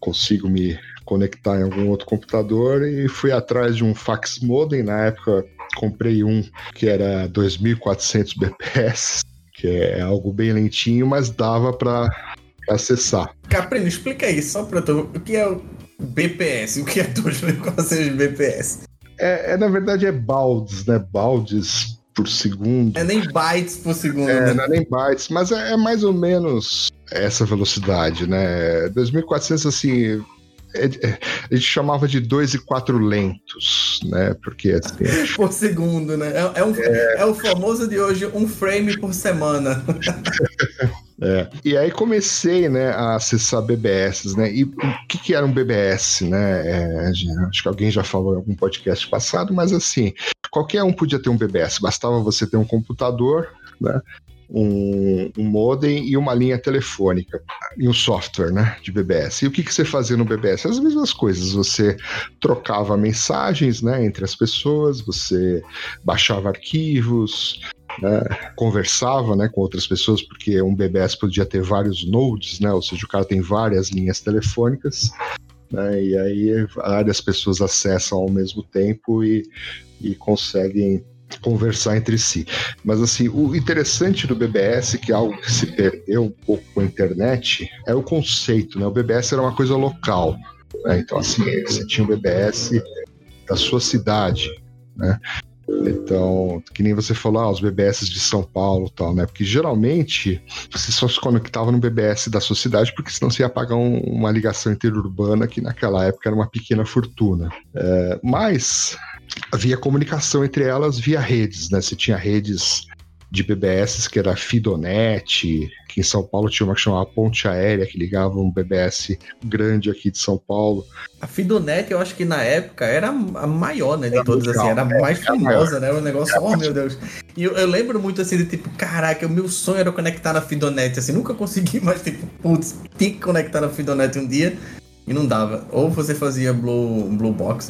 Consigo me conectar em algum outro computador e fui atrás de um fax modem. Na época comprei um que era 2400 BPS, que é algo bem lentinho, mas dava para acessar. Caprino, explica aí, só para tu, o que é o BPS? O que é 2400 BPS? É, é, na verdade, é baldes, né? Baldes por segundo. É nem bytes por segundo. É, né? não é nem bytes, mas é, é, mais ou menos essa velocidade, né? 2400, assim. É, é, a gente chamava de 2 e 4 lentos, né? Porque assim. [LAUGHS] por segundo, né? É, é um, é... o famoso de hoje, um frame por semana. [LAUGHS] É. E aí comecei, né, a acessar BBS, né? E o que, que era um BBS, né? É, acho que alguém já falou em algum podcast passado, mas assim, qualquer um podia ter um BBS, bastava você ter um computador, né? Um, um, modem e uma linha telefônica e um software né, de BBS. E o que, que você fazia no BBS? As mesmas coisas. Você trocava mensagens né, entre as pessoas, você baixava arquivos, né, conversava né, com outras pessoas, porque um BBS podia ter vários nodes, né, ou seja, o cara tem várias linhas telefônicas, né, e aí várias pessoas acessam ao mesmo tempo e, e conseguem conversar entre si. Mas assim, o interessante do BBS, que é algo que se perdeu um pouco com a internet, é o conceito, né? O BBS era uma coisa local, né? Então assim, você tinha o BBS da sua cidade, né? Então, que nem você falou, ah, os BBS de São Paulo tal, né? Porque geralmente você só se conectava no BBS da sua cidade, porque senão você ia pagar um, uma ligação interurbana, que naquela época era uma pequena fortuna. É, mas havia comunicação entre elas via redes, né? Você tinha redes de BBS, que era Fidonet, que em São Paulo tinha uma que chamava Ponte Aérea, que ligava um BBS grande aqui de São Paulo. A Fidonet, eu acho que na época era a maior, né, de todas, assim, era a mais famosa, né, o negócio, oh meu Deus. E eu, eu, lembro muito, assim, de tipo, caraca, o meu sonho era conectar na Fidonet, assim, nunca consegui, [LAUGHS] mas tipo, putz, tem que conectar na Fidonet um dia. E não dava. Ou você fazia Blue, blue Box.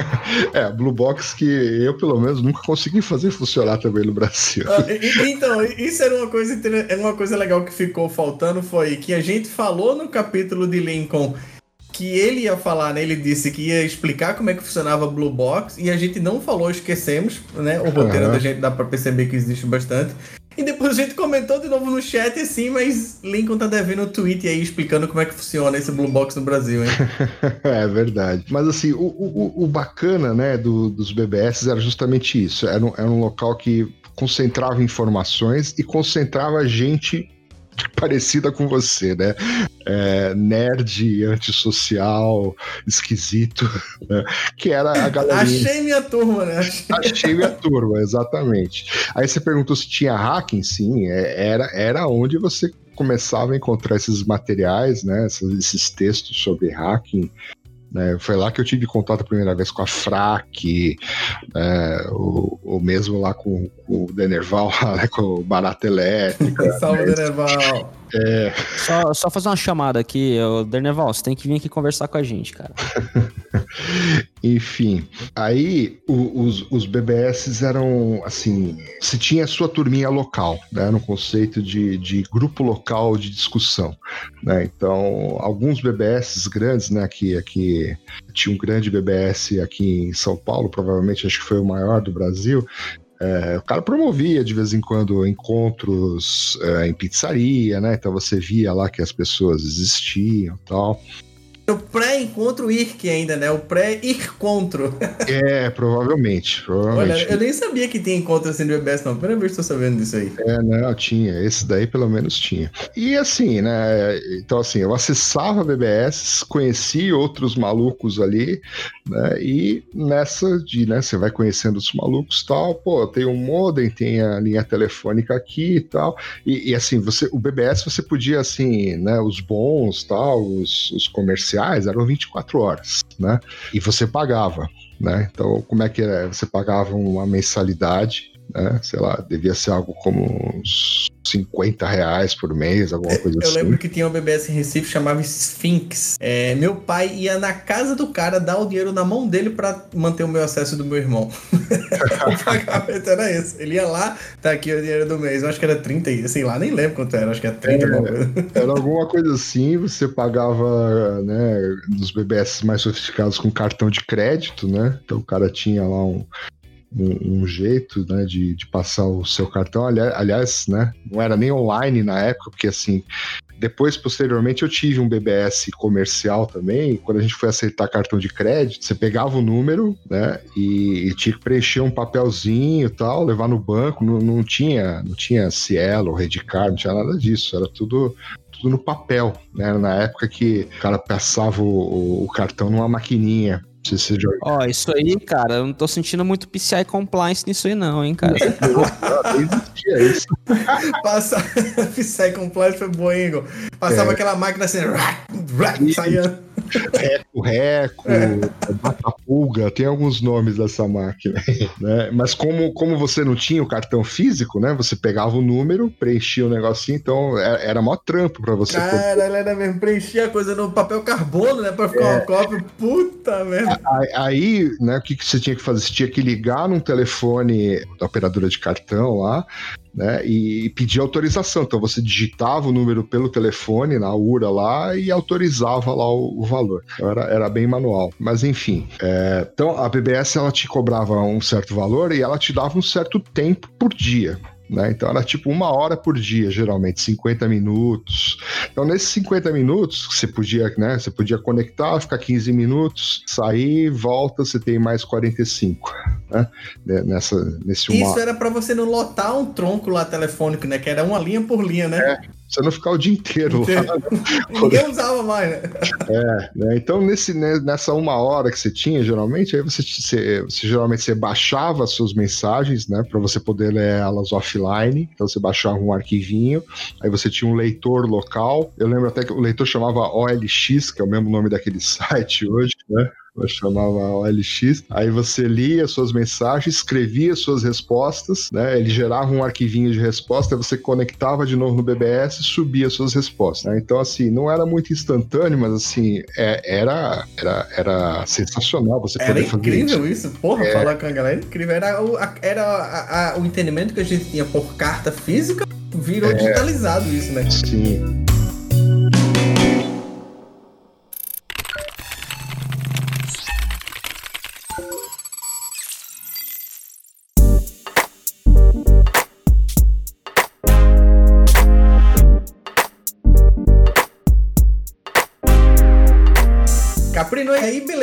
[LAUGHS] é, Blue Box que eu, pelo menos, nunca consegui fazer funcionar também no Brasil. Ah, então, isso era uma coisa, uma coisa legal que ficou faltando, foi que a gente falou no capítulo de Lincoln que ele ia falar, né? Ele disse que ia explicar como é que funcionava Blue Box e a gente não falou, esquecemos, né? O roteiro uhum. da gente dá para perceber que existe bastante. E depois a gente comentou de novo no chat assim, mas Lincoln tá devendo um tweet aí explicando como é que funciona esse Blue Box no Brasil, hein? [LAUGHS] é verdade. Mas assim, o, o, o bacana, né, do, dos BBS era justamente isso. Era um, era um local que concentrava informações e concentrava gente [LAUGHS] parecida com você, né? É, nerd, antissocial, esquisito, né? que era a galera. Achei minha turma, né? Achei minha turma, exatamente. Aí você perguntou se tinha hacking, sim, é, era, era onde você começava a encontrar esses materiais, né? Esses textos sobre hacking. Né? Foi lá que eu tive contato a primeira vez com a FRAC, é, o, o, mesmo lá com, com o Denerval, [LAUGHS] né? com o Barata Elétrica. Salve, né? Denerval! É... Só, só fazer uma chamada aqui, o Derneval, você tem que vir aqui conversar com a gente, cara. [LAUGHS] Enfim, aí os, os BBS eram assim, se tinha a sua turminha local, né, no conceito de, de grupo local de discussão, né, então alguns BBS grandes, né, aqui, aqui tinha um grande BBS aqui em São Paulo, provavelmente acho que foi o maior do Brasil, é, o cara promovia de vez em quando encontros é, em pizzaria, né? Então você via lá que as pessoas existiam tal. O pré-encontro IRC ainda, né? O pré-encontro. É, provavelmente, provavelmente. Olha, eu nem sabia que tinha encontro assim no BBS, não. Primeira vez que estou sabendo disso aí. É, não, tinha. Esse daí pelo menos tinha. E assim, né? Então, assim, eu acessava BBS, conheci outros malucos ali, né? E nessa de, né? Você vai conhecendo os malucos tal, pô, tem um modem, tem a linha telefônica aqui e tal. E, e assim, você, o BBS você podia, assim, né? Os bons tal, os, os comerciais eram 24 horas, né? E você pagava, né? Então, como é que era? Você pagava uma mensalidade, né? Sei lá, devia ser algo como uns 50 reais por mês, alguma é, coisa eu assim. Eu lembro que tinha um BBS em Recife chamava Sphinx. É, meu pai ia na casa do cara dar o dinheiro na mão dele para manter o meu acesso do meu irmão. [LAUGHS] o pagamento era esse. Ele ia lá, tá aqui o dinheiro do mês. Eu acho que era 30, sei lá, nem lembro quanto era, acho que era 30 é, Era alguma coisa assim, você pagava, né, nos BBS mais sofisticados com cartão de crédito, né? Então o cara tinha lá um, um, um jeito né, de, de, passar o seu cartão. Aliás, né, não era nem online na época, porque assim, depois, posteriormente, eu tive um BBS comercial também. Quando a gente foi aceitar cartão de crédito, você pegava o número, né? E, e tinha que preencher um papelzinho e tal, levar no banco. Não, não tinha, não tinha Cielo, Redcard, não tinha nada disso. Era tudo tudo no papel, né? Na época que o cara passava o, o cartão numa maquininha Ó, oh, isso aí, cara, eu não tô sentindo muito PCI compliance nisso aí, não, hein, cara. [LAUGHS] existia isso. [LAUGHS] Passa... [LAUGHS] PCI compliance foi bom, hein, Igor? Passava é. aquela máquina assim, saia. Reco, Reco, é. Pulga, tem alguns nomes dessa máquina, [LAUGHS] né? Mas como, como você não tinha o cartão físico, né? Você pegava o número, preenchia o negocinho, então era, era mó trampo pra você. Cara, era mesmo, preenchia a coisa no papel carbono, né? Pra ficar é. uma cópia, puta merda. Aí, né, o que, que você tinha que fazer? Você tinha que ligar num telefone da operadora de cartão lá, né, e pedir autorização. Então você digitava o número pelo telefone na URA lá e autorizava lá o, o valor. Então, era, era bem manual. Mas enfim, é, então a BBS ela te cobrava um certo valor e ela te dava um certo tempo por dia. Né? Então era tipo uma hora por dia, geralmente, 50 minutos. Então, nesses 50 minutos, você podia, né? Você podia conectar, ficar 15 minutos, sair, volta, você tem mais 45. Né? Nessa, nesse uma... Isso era para você não lotar um tronco lá telefônico, né? Que era uma linha por linha, né? É, você não ficar o dia inteiro lá. Né? Ninguém usava mais, né? É, né? Então nesse, né, nessa uma hora que você tinha, geralmente, aí você, você, você geralmente você baixava as suas mensagens, né? Para você poder ler elas offline. Então você baixava um arquivinho, aí você tinha um leitor local. Eu lembro até que o leitor chamava OLX, que é o mesmo nome daquele [LAUGHS] site hoje, né? Eu chamava OLX. Aí você lia suas mensagens, escrevia suas respostas, né? Ele gerava um arquivinho de resposta, você conectava de novo no BBS e subia suas respostas. Né? Então, assim, não era muito instantâneo, mas assim, é, era, era, era sensacional você era poder fazer isso. Era incrível isso, porra, é... falar com a galera, incrível. Era, o, era a, a, o entendimento que a gente tinha por carta física, virou é... digitalizado isso, né? Sim.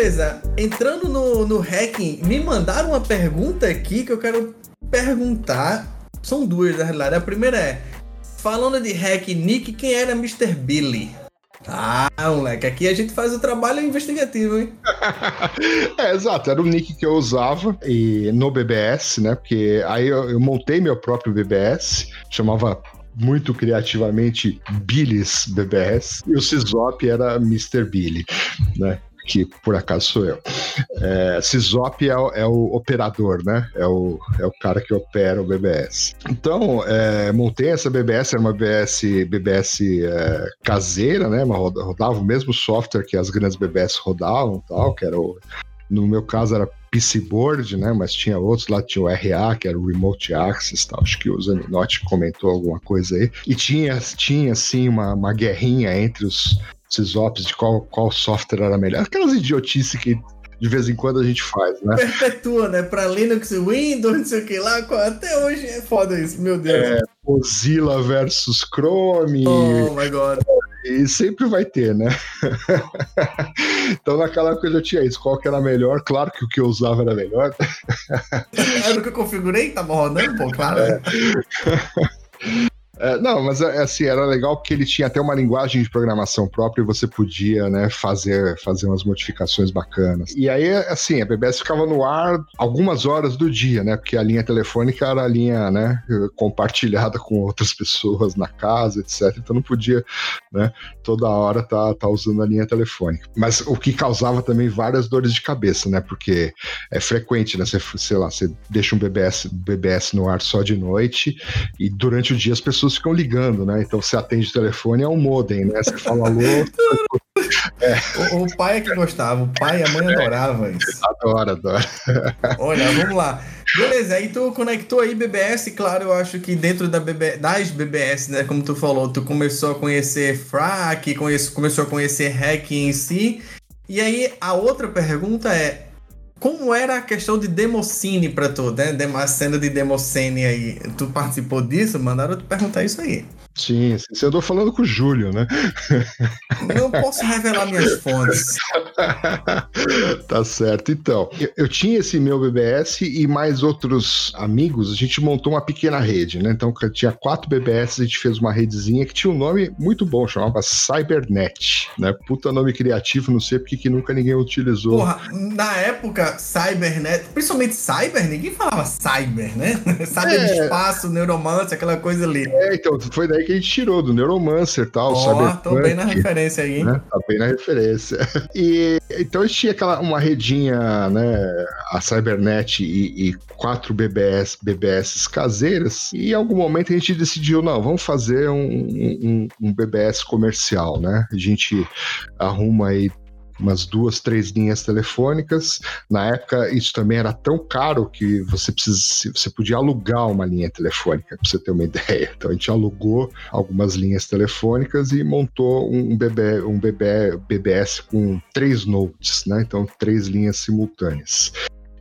Beleza. Entrando no, no hacking, me mandaram uma pergunta aqui que eu quero perguntar. São duas, na realidade. A primeira é: falando de hack Nick, quem era Mr. Billy? Ah, moleque, aqui a gente faz o trabalho investigativo, hein? [LAUGHS] é, exato, era o nick que eu usava e no BBS, né? Porque aí eu, eu montei meu próprio BBS, chamava muito criativamente Billy's BBS, e o Cisop era Mr. Billy, né? Que por acaso sou eu. É, é, o, é o operador, né? É o, é o cara que opera o BBS. Então, é, montei essa BBS, era uma BBS, BBS é, caseira, né? Mas rodava o mesmo software que as grandes BBS rodavam, tal, que era o, no meu caso era PCBoard, né? Mas tinha outros lá, tinha o RA, que era o Remote Access, tal. Acho que o Zaninotti comentou alguma coisa aí. E tinha, tinha assim, uma, uma guerrinha entre os sysops de qual, qual software era melhor. Aquelas idiotices que de vez em quando a gente faz, né? Perpetua, né? Pra Linux, Windows, não sei o que lá. Até hoje é foda isso, meu Deus. É, Mozilla versus Chrome. Oh my god. E sempre vai ter, né? [LAUGHS] então naquela época eu já tinha isso. Qual que era melhor? Claro que o que eu usava era melhor. era [LAUGHS] o que eu configurei? Tava rodando, pô, claro. É. É, não, mas é, assim, era legal porque ele tinha até uma linguagem de programação própria e você podia, né, fazer, fazer umas modificações bacanas. E aí, assim, a BBS ficava no ar algumas horas do dia, né, porque a linha telefônica era a linha, né, compartilhada com outras pessoas na casa, etc. Então não podia, né, toda hora tá, tá usando a linha telefônica. Mas o que causava também várias dores de cabeça, né, porque é frequente, né, você, sei lá, você deixa um BBS, BBS no ar só de noite e durante o dia as pessoas pessoas ficam ligando, né? Então você atende o telefone é um modem, né? Você fala alô. [LAUGHS] é. o, o, pai é que gostava, o pai e a mãe adoravam isso. Adora, adora. Olha, vamos lá. Beleza, aí tu conectou aí BBS, claro, eu acho que dentro da BB, das BBS, né, como tu falou, tu começou a conhecer FRAC, conhece, começou a conhecer Hack em si. E aí a outra pergunta é, como era a questão de Democine pra tu, né? A cena de Democene aí. Tu participou disso? Mandaram te perguntar isso aí. Sim, você andou falando com o Júlio, né? Não posso revelar minhas fontes. [LAUGHS] tá certo. Então, eu, eu, tinha esse meu BBS e mais outros amigos, a gente montou uma pequena rede, né? Então, tinha quatro BBS, a gente fez uma redezinha que tinha um nome muito bom, chamava Cybernet, né? Puta nome criativo, não sei porque que nunca ninguém utilizou. Porra, na época, Cybernet, principalmente Cyber, ninguém falava Cyber, né? [LAUGHS] Cyber é... espaço, neuromancer, aquela coisa ali. É, então, foi daí que a gente tirou, do Neuromancer e tal. Ó, oh, tô bem na referência aí, hein? Né? Tá bem na referência. [LAUGHS] E então a gente tinha aquela, uma redinha, né? A Cybernet e, e quatro BBS, BBS caseiras. E em algum momento a gente decidiu, não, vamos fazer um, um, um BBS comercial, né? A gente arruma aí umas duas, três linhas telefônicas. Na época, isso também era tão caro que você precisa, você podia alugar uma linha telefônica, para você ter uma [LAUGHS] ideia. Então a gente alugou algumas linhas telefônicas e montou um, BB, um BB, BBS com três nodes, né? Então três linhas simultâneas.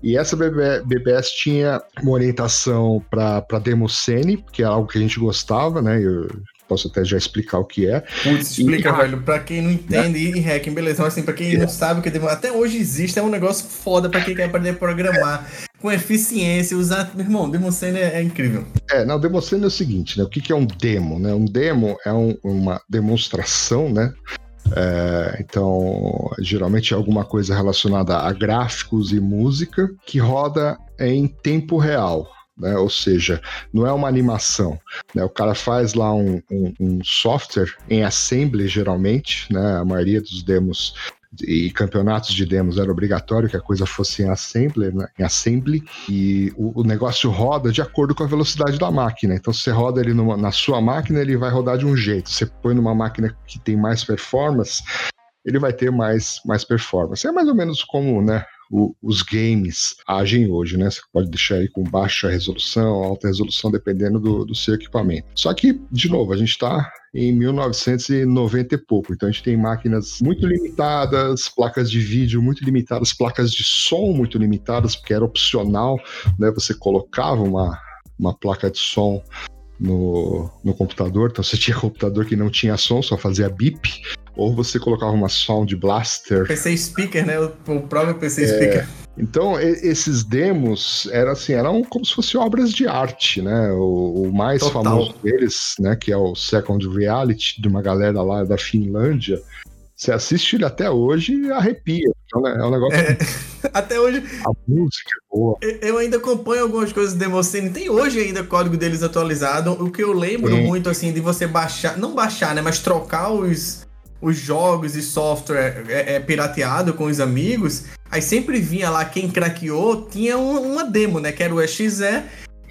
E essa BBS tinha uma orientação para Demoscene, que é algo que a gente gostava, né? Eu posso até já explicar o que é. Putz, explica, e... velho, pra quem não entende, e hacking, beleza, mas assim, pra quem é. não sabe o que até hoje existe, é um negócio foda pra quem quer aprender a programar com eficiência, usar, meu irmão, Demoscene é, é incrível. É, não, Demoscene é o seguinte, né, o que, que é um demo, né, um demo é um, uma demonstração, né, é, então, geralmente é alguma coisa relacionada a gráficos e música que roda em tempo real né? Ou seja, não é uma animação. Né? O cara faz lá um, um, um software em assembly, geralmente, né? A maioria dos demos e campeonatos de demos era obrigatório que a coisa fosse em assembly, né? em assembly e o, o, negócio roda de acordo com a velocidade da máquina. Então, se você roda ele numa, na sua máquina, ele vai rodar de um jeito. Você põe numa máquina que tem mais performance, ele vai ter mais, mais performance. É mais ou menos como né, o, os games agem hoje, né? Você pode deixar aí com baixa resolução, alta resolução, dependendo do, do seu equipamento. Só que, de novo, a gente está em 1990 e pouco. Então a gente tem máquinas muito limitadas, placas de vídeo muito limitadas, placas de som muito limitadas, porque era opcional, né? Você colocava uma, uma placa de som no, no computador. Então você tinha [LAUGHS] computador que não tinha som, só fazia bip. Ou você colocava uma Sound Blaster. PC Speaker, né? O, próprio PC Speaker. Então, esses demos eram assim, eram como se fossem obras de arte, né? O, o mais Total. famoso deles, né, que é o Second Reality, de uma galera lá da Finlândia. Você assiste ele até hoje e arrepia. Então, né, é um negócio. [LAUGHS] Até hoje, A música é boa. eu- ainda acompanho algumas coisas do Democine. Tem hoje ainda código deles atualizado. O que eu lembro Sim. muito, assim, de você baixar... Não baixar, né? Mas trocar os, os jogos e software é, é, pirateado com os amigos. Aí sempre vinha lá quem craqueou, tinha um- uma demo, né? Que era o EXE.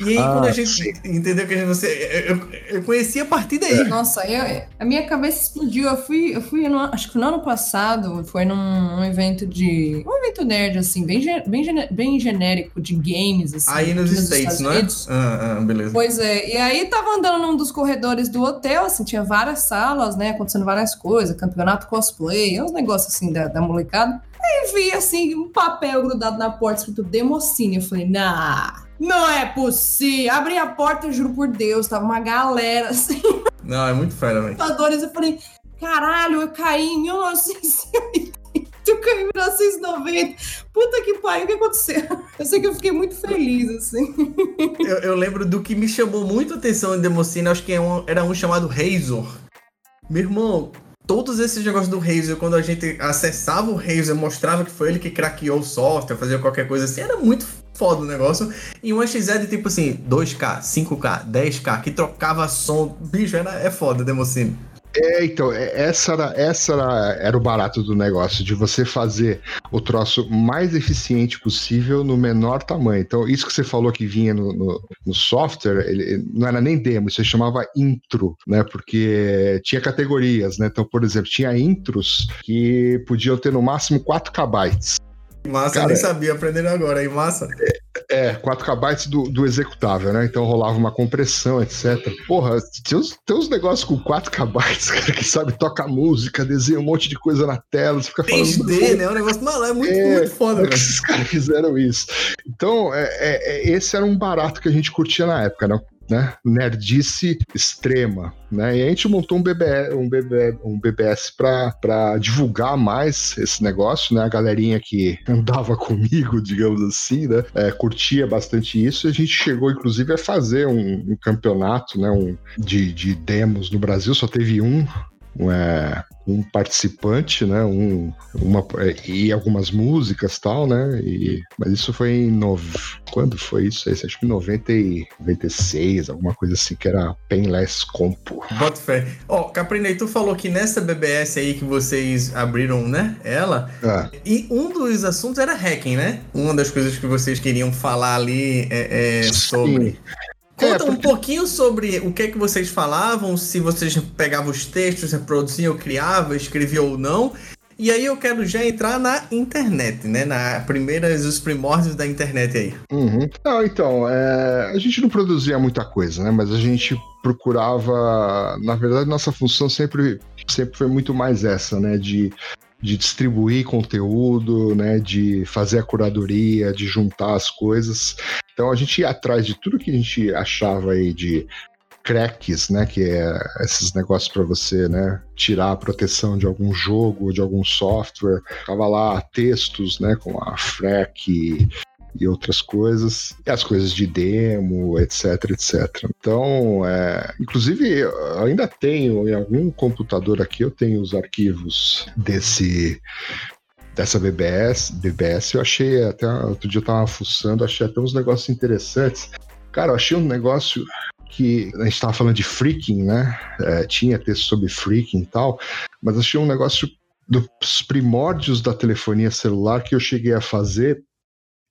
E aí, Ah, quando a gente. sim. Entendeu que você. Eu, eu conheci a partir daí. Nossa, eu, a minha cabeça explodiu. Eu fui, eu fui no, acho que no ano passado, foi num um evento de. Um evento nerd, assim, bem, bem, bem genérico de games, assim. Aí nos aqui States, não é? Unidos. Ah, ah, beleza. Pois é, e aí tava andando num dos corredores do hotel, assim, tinha várias salas, né, acontecendo várias coisas, campeonato cosplay, uns negócios assim da, da molecada. Aí vi, assim, um papel grudado na porta escrito Democine. Eu falei, nah, não é possível. Abri a porta, eu juro por Deus, tava uma galera, [LAUGHS] assim, Não, é muito fera, velho. Eu falei, caralho, eu caí em 1980. Eu caí em 1990. Puta que pariu, o que aconteceu? Eu sei que eu fiquei muito feliz, assim. Eu, eu lembro do que me chamou muito a atenção em Democine, acho que é era um chamado Razor. Meu irmão, todos esses negócios do Razor, quando a gente acessava o Razor, mostrava que foi ele que craqueou o software, fazia qualquer coisa assim, era muito foda o negócio. E um XZ de tipo assim, 2K, 5K, 10K, que trocava som. Bicho, era, é foda Democine. É, então, é- essa, era, essa era, era o barato do negócio, de você fazer o troço mais eficiente possível no menor tamanho. Então, isso que você falou que vinha no, no- no software, ele, não era nem demo, se chamava intro, né? Porque tinha categorias, né? Então, por exemplo, tinha intros que podiam ter no máximo 4 KB. Massa, Cara, eu nem sabia, aprenderam agora aí, massa. É, 4 KB do, do executável, né? Então rolava uma compressão, etc. Porra, tem uns, tem uns negócios com 4 KB, [LAUGHS] cara, que sabe, toca música, desenha um monte de coisa na tela, você fica falando. 3D, né? O negócio, mano, é muito, É, muito foda, Como é que velho. esses caras fizeram isso? Então, é, é- é- esse era um barato que a gente curtia na época, né? Né? Nerdice extrema, né? E a gente montou um, um, um BBS para divulgar mais esse negócio, né? A galerinha que andava [LAUGHS] comigo, digamos assim, né? É, curtia bastante isso. E a gente chegou, inclusive, a fazer um, um campeonato, né? Um, de, de demos no Brasil, só teve um. Um, é, um participante, né? Um, uma, e algumas músicas tal, né? E, mas isso foi em nove... quando foi isso? Esse, acho que em 90 e 96, alguma coisa assim, que era Painless Compo. Bota fé. Ó, Caprinei, tu falou que nessa BBS aí que vocês abriram, né? Ela. Ah, E um dos assuntos era hacking, né? Uma das coisas que vocês queriam falar ali é, é sobre. sim. Conta É, um porque- pouquinho sobre o que é que vocês falavam, se vocês pegavam os textos, reproduziam, criavam, escreviam ou não. E aí eu quero já entrar na internet, né? Na primeiras, os primórdios da internet aí. Uhum. Não, então, é, a gente não produzia muita coisa, né? Mas a gente procurava. Na verdade, nossa função sempre, sempre foi muito mais essa, né? De, de distribuir conteúdo, né? De fazer a curadoria, de juntar as coisas. Então a gente ia atrás de tudo que a gente achava aí de cracks, né, que é esses negócios para você, né, tirar a proteção de algum jogo, de algum software. Tava lá textos, né, com a FRAC e, outras coisas, e as coisas de demo, etc, etc. Então, é, inclusive, ainda tenho em algum computador aqui, eu tenho os arquivos desse dessa BBS, BBS, eu achei até outro dia eu tava fuçando, achei até uns negócios interessantes. Cara, eu achei um negócio que a gente tava falando de freaking, né? É, tinha texto sobre freaking e tal, mas achei um negócio dos primórdios da telefonia celular que eu cheguei a fazer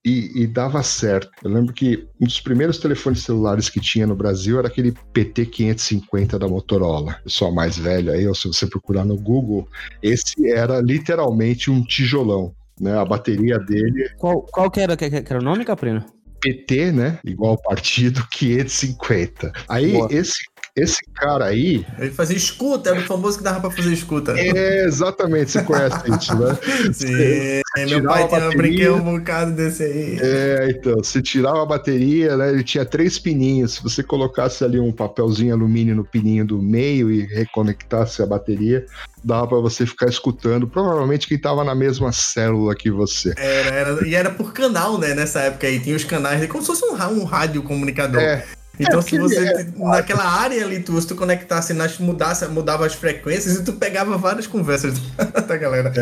e, e dava certo. Eu lembro que um dos primeiros telefones celulares que tinha no Brasil era aquele PT550 da Motorola. Pessoal mais velho aí, ou se você procurar no Google, esse era literalmente um tijolão. Né, a bateria dele Qual, qual que, era, que, que era o nome, Caprino? PT, né? Igual partido 550. Aí Boa. esse esse cara aí, Ele fazia escuta, era o famoso que dava pra fazer escuta. é exatamente, você conhece isso, né? [LAUGHS] Sim, meu tirar pai tinha brinquei um bocado desse aí. É, então, você tirava a bateria, né? Ele tinha três pininhos. Se você colocasse ali um papelzinho alumínio no pininho do meio e reconectasse a bateria, dava pra você ficar escutando. Provavelmente quem tava na mesma célula que você. Era, era, e era por canal, né? Nessa época aí, tinha os canais, como se fosse um, um rádio comunicador. É. Então, É, se você, é- naquela área ali, tu, se tu conectasse, nas, mudasse, mudava as frequências e tu pegava várias conversas [LAUGHS] da galera.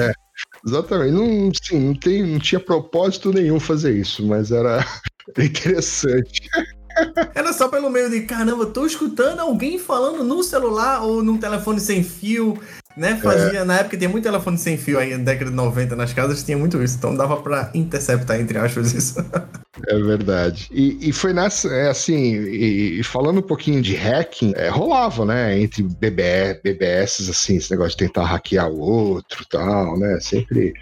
Exatamente. Não, sim, não, tem, não tinha propósito nenhum fazer isso, mas era [LAUGHS] interessante. Era só pelo meio de, caramba, tô escutando alguém falando no celular ou num telefone sem fio, né? Fazia, na época tinha muito telefone sem fio aí, na década de 90, nas casas tinha muito isso, então dava pra interceptar, entre aspas, [LAUGHS] isso. É verdade. E, e foi nessa, é, assim, e, e falando um pouquinho de hacking, é, rolava, né, entre BB, BBS, assim, esse negócio de tentar hackear o outro e tal, né, sempre,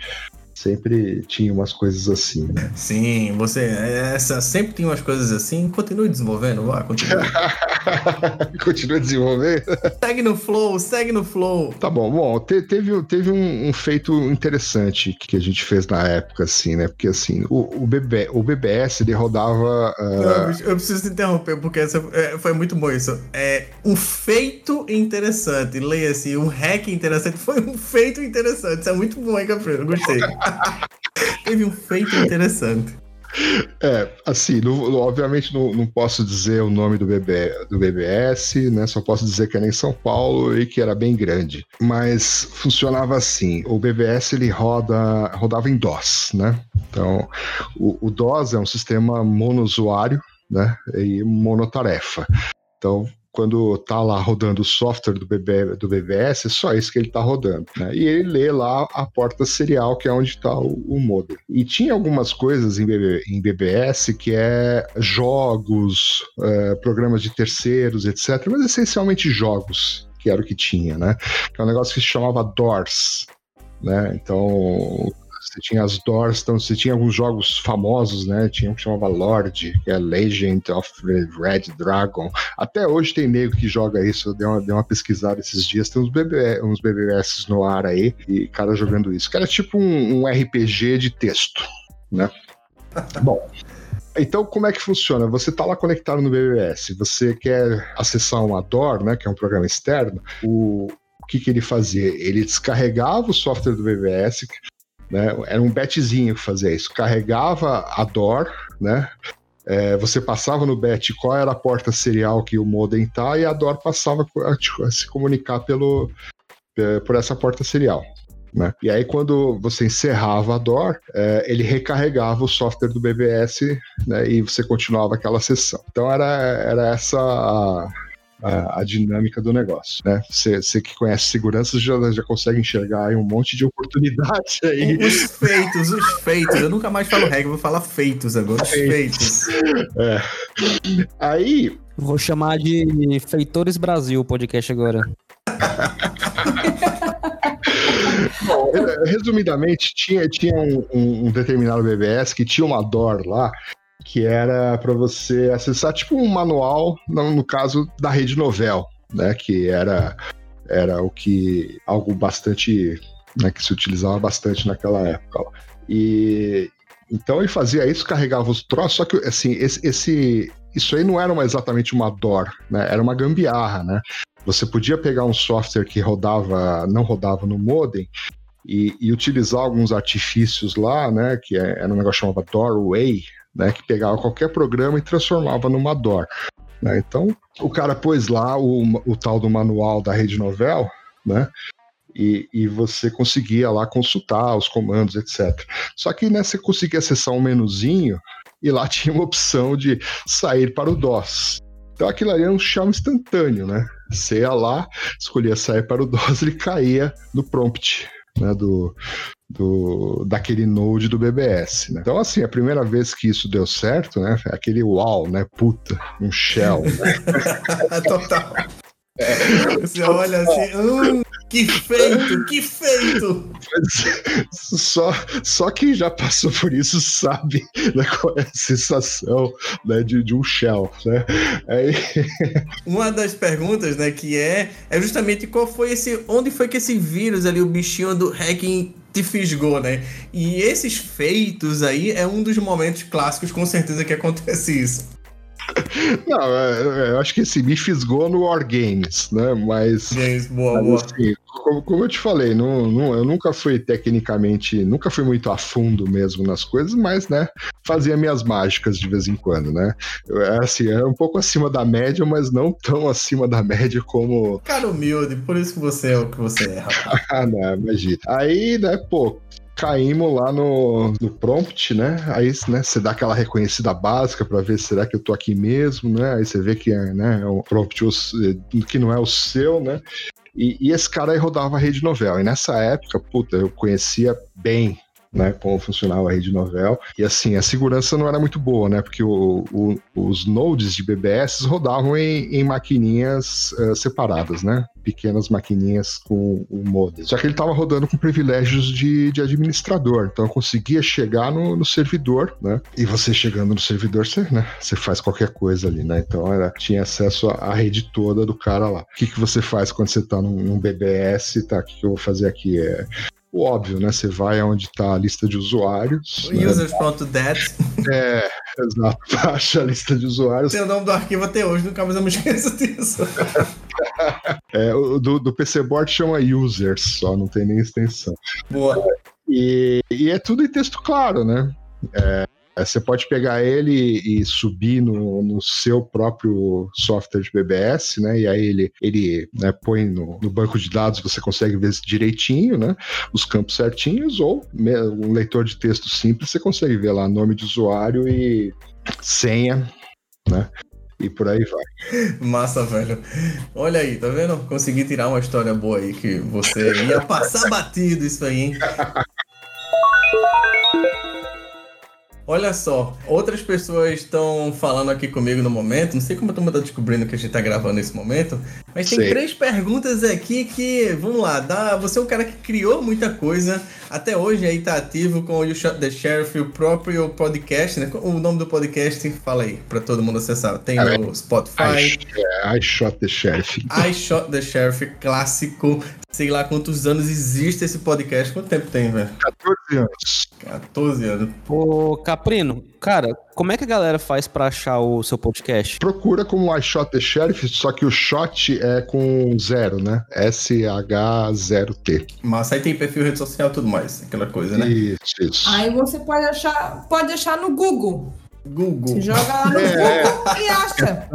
sempre tinha umas coisas assim, né. Sim, você, essa, sempre tem umas coisas assim, continue desenvolvendo, vá, continue. [LAUGHS] Continua desenvolvendo. segue no flow, segue no flow. Tá bom, bom, te- teve, teve um, um feito interessante que a gente fez na época, assim, né, porque, assim, o, o, BB, o BBS, ele rodava... ah, Não, eu preciso te interromper, porque essa, é, foi muito bom isso. É um feito interessante. Leia-se, um hack interessante. Foi um feito interessante. Isso é muito bom, hein, Caprino? Gostei. [LAUGHS] [LAUGHS] Teve um feito interessante. É, assim, obviamente não, não posso dizer o nome do, BB, do BBS, né? Só posso dizer que era em São Paulo e que era bem grande. Mas funcionava assim: o BBS ele roda, rodava em DOS, né? Então, o, o DOS é um sistema monousuário, né? E monotarefa. Então, quando tá lá rodando o software do, BB, do BBS, é só isso que ele tá rodando. Né? E ele lê lá a porta serial, que é onde está o, o modem. E tinha algumas coisas em, BB, em BBS que é jogos, é, programas de terceiros, etc. Mas essencialmente jogos, que era o que tinha, né? Que é um negócio que se chamava DORS. Né? Então, você tinha as doors, então você tinha alguns jogos famosos, né? Tinha um que chamava Lord, que é Legend of Red Dragon. Até hoje tem nego que joga isso, eu dei uma, dei uma pesquisada esses dias, tem uns, BB, uns BBS no ar aí, e cara jogando isso. Que era tipo um, um RPG de texto, né? [LAUGHS] Bom, então, como é que funciona? Você está lá conectado no BBS, você quer acessar uma DOR, né, que é um programa externo, o, o que, que ele fazia? Ele descarregava o software do BBS, né, era um batchzinho que fazia isso, carregava a DOR, né, é, você passava no batch qual era a porta serial que o modem tá, e a DOR passava a, a se comunicar pelo, é, por essa porta serial. Né? E aí, quando você encerrava a DOR, é, ele recarregava o software do BBS né, e você continuava aquela sessão. Então, era, era essa a, a, a dinâmica do negócio. Né? Você, que conhece segurança já, já consegue enxergar aí um monte de oportunidade [LAUGHS] aí. Os feitos, os feitos. Eu nunca mais falo regra, vou falar feitos agora. Os feitos. É. Aí, Vou chamar de Feitores Brasil o podcast agora. Bom, re- resumidamente, tinha, tinha um, um- um determinado BBS que tinha uma DOR lá que era para você acessar tipo um manual, no, caso da rede Novel, né? Que era, era o que algo bastante né, que se utilizava bastante naquela época. E então ele fazia isso, carregava os troços, só que assim, esse, esse- isso aí não era uma, exatamente uma DOR, né? Era uma gambiarra, né? Você podia pegar um software que rodava, não rodava no modem e, e utilizar alguns artifícios lá, né? Que é- era um negócio chamado Doorway, né? Que pegava qualquer programa e transformava numa DOR. né? Então, o cara pôs lá o, o tal do manual da rede novel, né? E, e você conseguia lá consultar os comandos, etc. Só que né, você conseguia acessar um menuzinho e lá [LAUGHS] tinha uma opção de sair para o DOS. Então aquilo ali era um chama instantâneo, né? Você ia lá, escolhia sair para o DOS, ele caía no prompt né, do, do, daquele node do BBS. Né? Então, assim, a primeira vez que isso deu certo, né? Aquele uau, né? Puta, um shell. né? [LAUGHS] Total. Você olha assim, hum, Que feito, que feito! Só, só quem já passou por isso sabe né, qual é a sensação né, de, de um shell, né? Aí, [LAUGHS] Uma das perguntas, né, que é, é justamente qual foi esse, onde foi que esse vírus ali, o bichinho do hacking te fisgou, né? E esses feitos aí é um dos momentos clássicos, com certeza, que acontece isso. Não, é, é, eu acho que assim, me fisgou no War Games, né? Mas, James, boa, mas, boa. assim, como, como eu te falei, não, não- eu nunca fui tecnicamente, nunca fui muito a fundo mesmo nas coisas, mas, né, fazia minhas mágicas de vez em quando, né? Eu, é assim, era um pouco acima da média, mas não tão acima da média como Cara humilde, por isso que você é o que você é, rapaz. [LAUGHS] Ah, não, imagina. Aí, né, pô, caímos lá no, no prompt, né? Aí, né, você dá aquela reconhecida básica pra ver será que eu tô aqui mesmo, né? Aí você vê que é, né, é um prompt eh, que não é o seu, né? E, e esse cara aí rodava a rede novel. E nessa época, puta, eu conhecia bem. Né, como funcionava a rede novel. E assim, a segurança não era muito boa, né? Porque o- o- os nodes de BBS rodavam em, em maquininhas eh, separadas, né? Pequenas maquininhas com o modem. Só que ele estava rodando com privilégios de, de administrador. Então eu conseguia chegar no, no servidor, né? E você chegando no servidor, você, né? Você faz qualquer coisa ali, né? Então era, tinha acesso à, à rede toda do cara lá. O que, que você faz quando você está num, num BBS? Tá, o que, que eu vou fazer aqui? É o óbvio, né? Você vai aonde está a lista de usuários. né? Users.dat É, exato. [LAUGHS] Baixa a lista de usuários. tem o nome do arquivo até hoje, nunca mais eu me esqueço disso. [LAUGHS] É, o do, do PC Board chama users só, não tem nem extensão. Boa. E, e é tudo em texto claro, né? É, você pode pegar ele e subir no, no seu próprio software de BBS, né? E aí ele, ele né, põe no, no banco de dados, você consegue ver direitinho, né? Os campos certinhos, ou um leitor de texto simples, você consegue ver lá nome de usuário e senha, né? E por aí vai. Massa, velho. Olha aí, tá vendo? Consegui tirar uma história boa aí que você ia passar batido isso aí, hein? [LAUGHS] Olha só, outras pessoas estão falando aqui comigo no momento. Não sei como a turma tá descobrindo que a gente tá gravando nesse momento, mas tem Sei. três perguntas aqui que, vamos lá, dá, você é um cara que criou muita coisa, até hoje aí tá ativo com o You Shot the Sheriff, o próprio podcast, né? O nome do podcast, fala aí, pra todo mundo acessar. Tem Ah, no Spotify, I, é, I shot the sheriff. I Shot the Sheriff clássico. Sei lá quantos anos existe esse podcast. Quanto tempo tem, velho? 14 anos. 14 anos. Ô, Caprino, cara, como é que a galera faz pra achar o seu podcast? Procura como I Shot the Sheriff, só que o shot é com zero, né? S-H-0-T. Mas aí tem perfil, rede social e tudo mais. Aquela coisa, né? Isso, isso. Aí você pode achar, pode achar no Google. Google. Joga lá no É. Google e acha.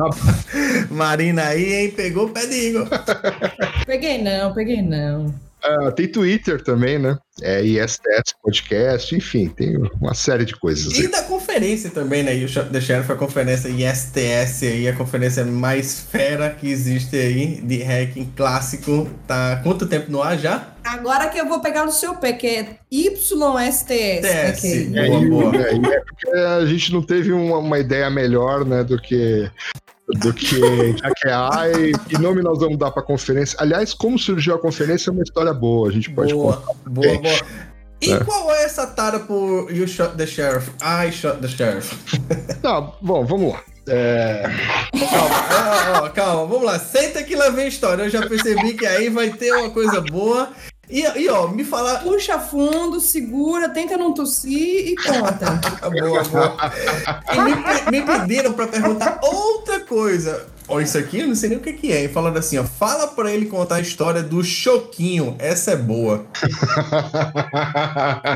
Marina aí, hein? Pegou o pé de Igor. Peguei não, peguei não. Ah, tem Twitter também, né? É ISTS Podcast, enfim, tem uma série de coisas. E aí. da conferência também, né? E o the Sheriff, a conferência ISTS aí, a conferência mais fera que existe aí de hacking clássico. Tá há quanto tempo no ar já? Agora que eu vou pegar no seu pé, que é YSTS. TS. ok. É, Boa, boa. é, é porque a gente não teve uma, uma ideia melhor, né, do que do que hackear e que nome nós vamos dar para conferência. Aliás, como surgiu a conferência é uma história boa, a gente pode Boa, contar. boa, boa. E É. qual é essa tara por You Shot the Sheriff? I Shot the Sheriff. [LAUGHS] Tá, bom, vamos lá. É, Calma, ó, ó, calma, vamos lá. Senta que lá vem a história. Eu já percebi que aí vai ter uma coisa boa. E, e ó, me falar. Puxa fundo, segura, tenta não tossir e conta. [LAUGHS] Boa, boa. E me, me pediram pra perguntar outra coisa. Ó, isso aqui eu não sei nem o que, que é. E falando assim, ó, fala pra ele contar a história do Choquinho. Essa é boa.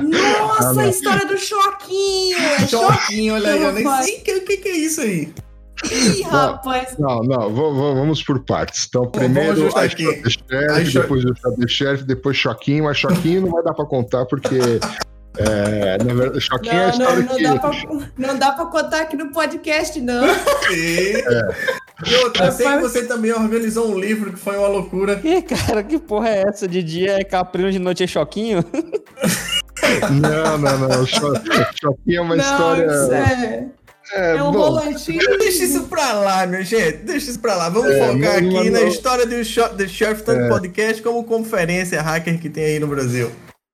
Nossa, a história do choquinho! Choquinho, olha aí, eu nem sei o que, que é isso aí. Ih, rapaz. Não, não, vamos, vamos por partes. Então, primeiro Sheriff, I Shot- depois o Sheriff, depois Choquinho, mas Choquinho não vai dar para contar porque é, na verdade, Choquinho é a Não, não, história não, que dá pra, não dá pra contar aqui no podcast, não. E, e outra, eu sei que você também organizou um livro que foi uma loucura. Ih, cara, que porra é essa? De dia é Caprino, de noite é Choquinho? Não, não, não. Cho- Choquinho é uma não, história. isso é... É, É um bom, volantinho. Deixa isso pra lá, minha gente. Deixa isso pra lá. Vamos É, focar não, aqui não, na não. história do, do Sheriff Tank É. Podcast como conferência hacker que tem aí no Brasil.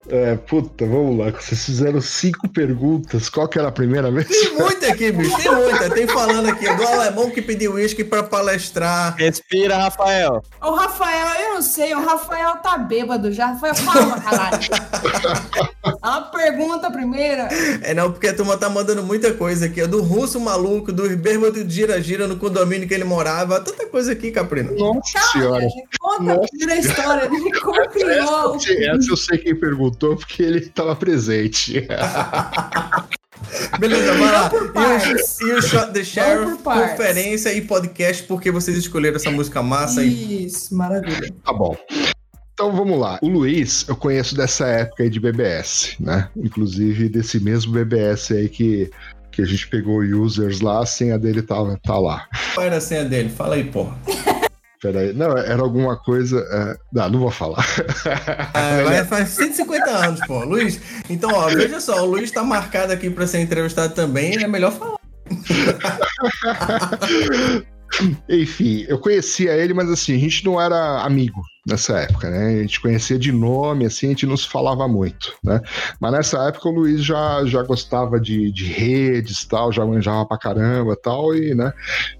É, puta, vamos lá. Vocês fizeram cinco perguntas. Qual que era a primeira vez? Tem muita aqui, bicho. Tem muita. Tem falando aqui do alemão que pediu uísque pra palestrar. Respira, Rafael. O Rafael, eu não sei, o Rafael tá bêbado já. Rafael, calma, caralho. [LAUGHS] A pergunta primeira. É não, porque a turma tá mandando muita coisa aqui. ó, Do russo maluco, do bêbado de gira-gira no condomínio que ele morava. Tanta coisa aqui, Caprino. Nossa senhora. Conta a primeira história de como criou. Essa eu sei quem perguntou, porque ele estava presente. [LAUGHS] Beleza, vai lá. E o, e o Shot the Sheriff, conferência e podcast, porque vocês escolheram essa música massa aí. Isso, maravilha. Tá bom. Então vamos lá. O Luiz, eu conheço dessa época aí de BBS, né? Inclusive desse mesmo BBS aí que, que a gente pegou users lá, a senha dele tava, tá lá. Qual era a senha dele? Fala aí, porra. [LAUGHS] Peraí. Não, era alguma coisa. é, Não, não vou falar. [LAUGHS] Ah, vai- faz 150 anos, pô. Luiz, então, ó, veja só, o Luiz tá marcado aqui pra ser entrevistado também, é melhor falar. [LAUGHS] [CLEARS THROAT] Enfim, eu conhecia ele, mas assim, a gente não era amigo nessa época, né? A gente conhecia de nome, assim, a gente não se falava muito, né? Mas nessa época o Luiz já, já gostava de, de redes tal, já manjava pra caramba tal, e, né,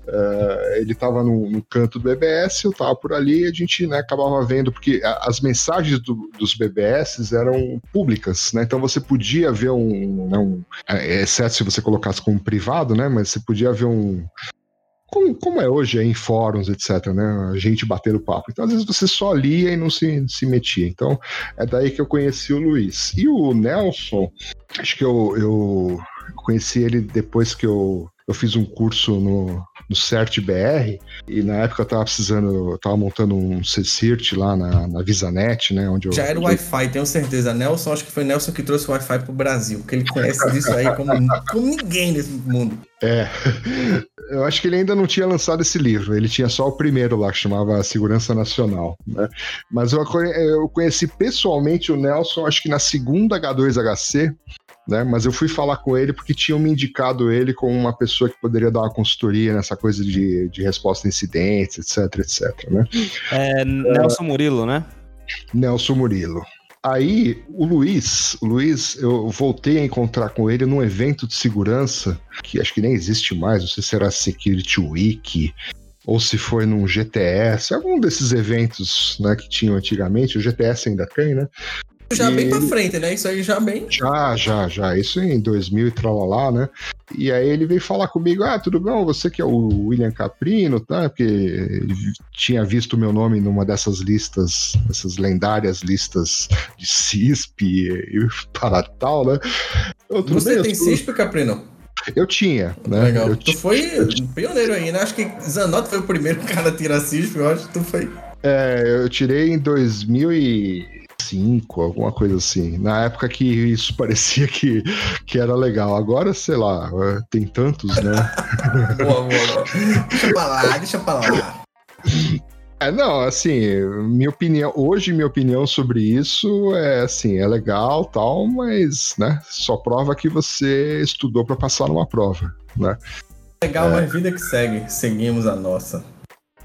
eh, ele tava no, no canto do BBS, eu tava por ali, a gente, né, acabava vendo, porque a- as mensagens do- dos BBS eram públicas, né? Então você podia ver um, né, um eh, exceto se você colocasse como privado, né? Mas você podia ver um, como, como é hoje em fóruns, etc, né? A gente batendo papo. Então, às vezes você só lia e não se, se metia. Então, é daí que eu conheci o Luiz. E o Nelson, acho que eu, eu conheci ele depois que eu, eu fiz um curso no, no CERT BR, e na época eu tava precisando, eu tava montando um CCIRT lá na, na VisaNet, né? Onde eu, Já era o Wi-Fi, tenho certeza. Nelson, acho que foi Nelson que trouxe o Wi-Fi pro Brasil, porque ele conhece disso aí como, como ninguém nesse mundo. É. Eu acho que ele ainda não tinha lançado esse livro. Ele tinha só o primeiro lá, que chamava Segurança Nacional. Né? Mas eu, eu conheci pessoalmente o Nelson, acho que na segunda H2HC. Né? Mas eu fui falar com ele porque tinham me indicado ele como uma pessoa que poderia dar uma consultoria nessa coisa de, de resposta a incidentes, etc, etc. Né? É Nelson Murilo, né? Nelson Murilo. Aí, o Luiz, o Luiz, eu voltei a encontrar com ele num evento de segurança, que acho que nem existe mais, não sei se era Security Week, ou se foi num GTS, algum desses eventos né, que tinham antigamente, o GTS ainda tem, né? Já E bem pra frente, né? Isso aí já bem. Já, já, já. Isso em 2000 e tralalá, né? E aí ele veio falar comigo: Ah, tudo bom? Você que é o William Caprino, tá? Porque tinha visto o meu nome numa dessas listas, essas lendárias listas de CISP e, e para tal, né? Eu, Você bem, tem sou- CISP, Caprino? Eu tinha, né? Legal. Eu Tu ti- foi pioneiro aí, né? Acho que Zanotto foi o primeiro [LAUGHS] cara a tirar CISP, eu acho que tu foi. É, eu tirei em 2005, alguma coisa assim. Na época que isso [LAUGHS] parecia que, que era legal. Agora, sei lá, é, tem tantos, né? [LAUGHS] Boa, boa. Deixa pra lá, deixa pra lá. É, não, assim, minha opinião, hoje minha opinião sobre isso é assim, é legal, tal, mas, né, só prova que você estudou para passar numa prova, né? Legal, mas vida que segue. Seguimos a nossa.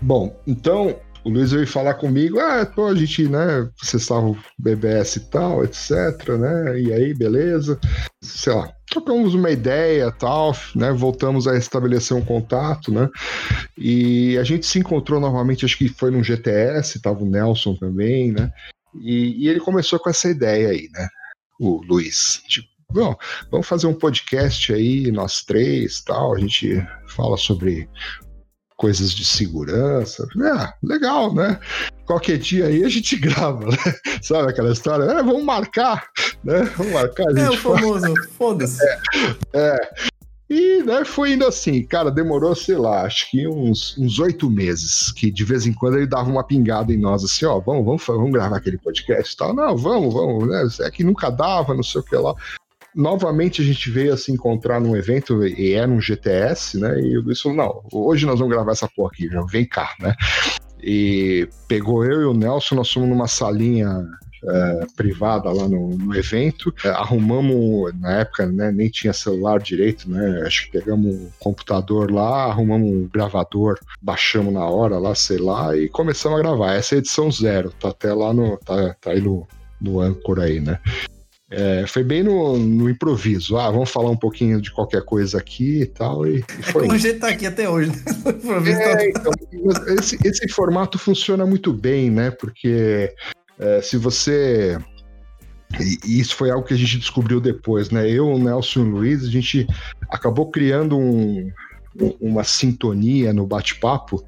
Bom, então, o Luiz veio falar comigo, ah, pô, a gente, né, vocês estavam BBS e tal, etc, né, e aí, beleza, sei lá, trocamos uma ideia tal, né, voltamos a estabelecer um contato, né, e a gente se encontrou novamente, acho que foi num GTS, tava o Nelson também, né, e, e ele começou com essa ideia aí, né, o Luiz, tipo, bom, vamos fazer um podcast aí, nós três, tal, a gente fala sobre coisas de segurança. Ah, legal, né? Qualquer dia aí a gente [LAUGHS] grava, né? Sabe aquela história? É, vamos marcar, né? Vamos marcar, a É o gente fala. famoso, foda-se. [LAUGHS] E né, foi indo assim, cara, demorou, sei lá, acho que uns uns oito meses, que de vez em quando ele dava uma pingada em nós, assim, ó, vamos, vamos, vamos gravar aquele podcast e tal. Não, vamos, vamos, né? É que nunca dava, não sei o que lá. Novamente a gente veio a se encontrar num evento, e era um GTS, né? E o Luiz falou, não, hoje nós vamos gravar essa porra aqui, já vem cá, né? E pegou eu e o Nelson, nós fomos numa salinha é, privada lá no, no evento. É, arrumamos, na época, né, nem tinha celular direito, né? Acho que pegamos um computador lá, arrumamos um gravador, baixamos na hora lá, sei lá, e começamos a gravar. Essa é a edição zero, tá até lá no. tá, tá aí no, no Anchor aí, né? É, foi bem no, no, improviso. Ah, vamos falar um pouquinho de qualquer coisa aqui e tal. E, e foi. É como a gente tá aqui até hoje, né? [LAUGHS] É, então, esse, esse, formato funciona muito bem, né? Porque é, se você. E isso foi algo que a gente descobriu depois, né? Eu, o Nelson e o Luiz, a gente acabou criando um, uma sintonia no bate-papo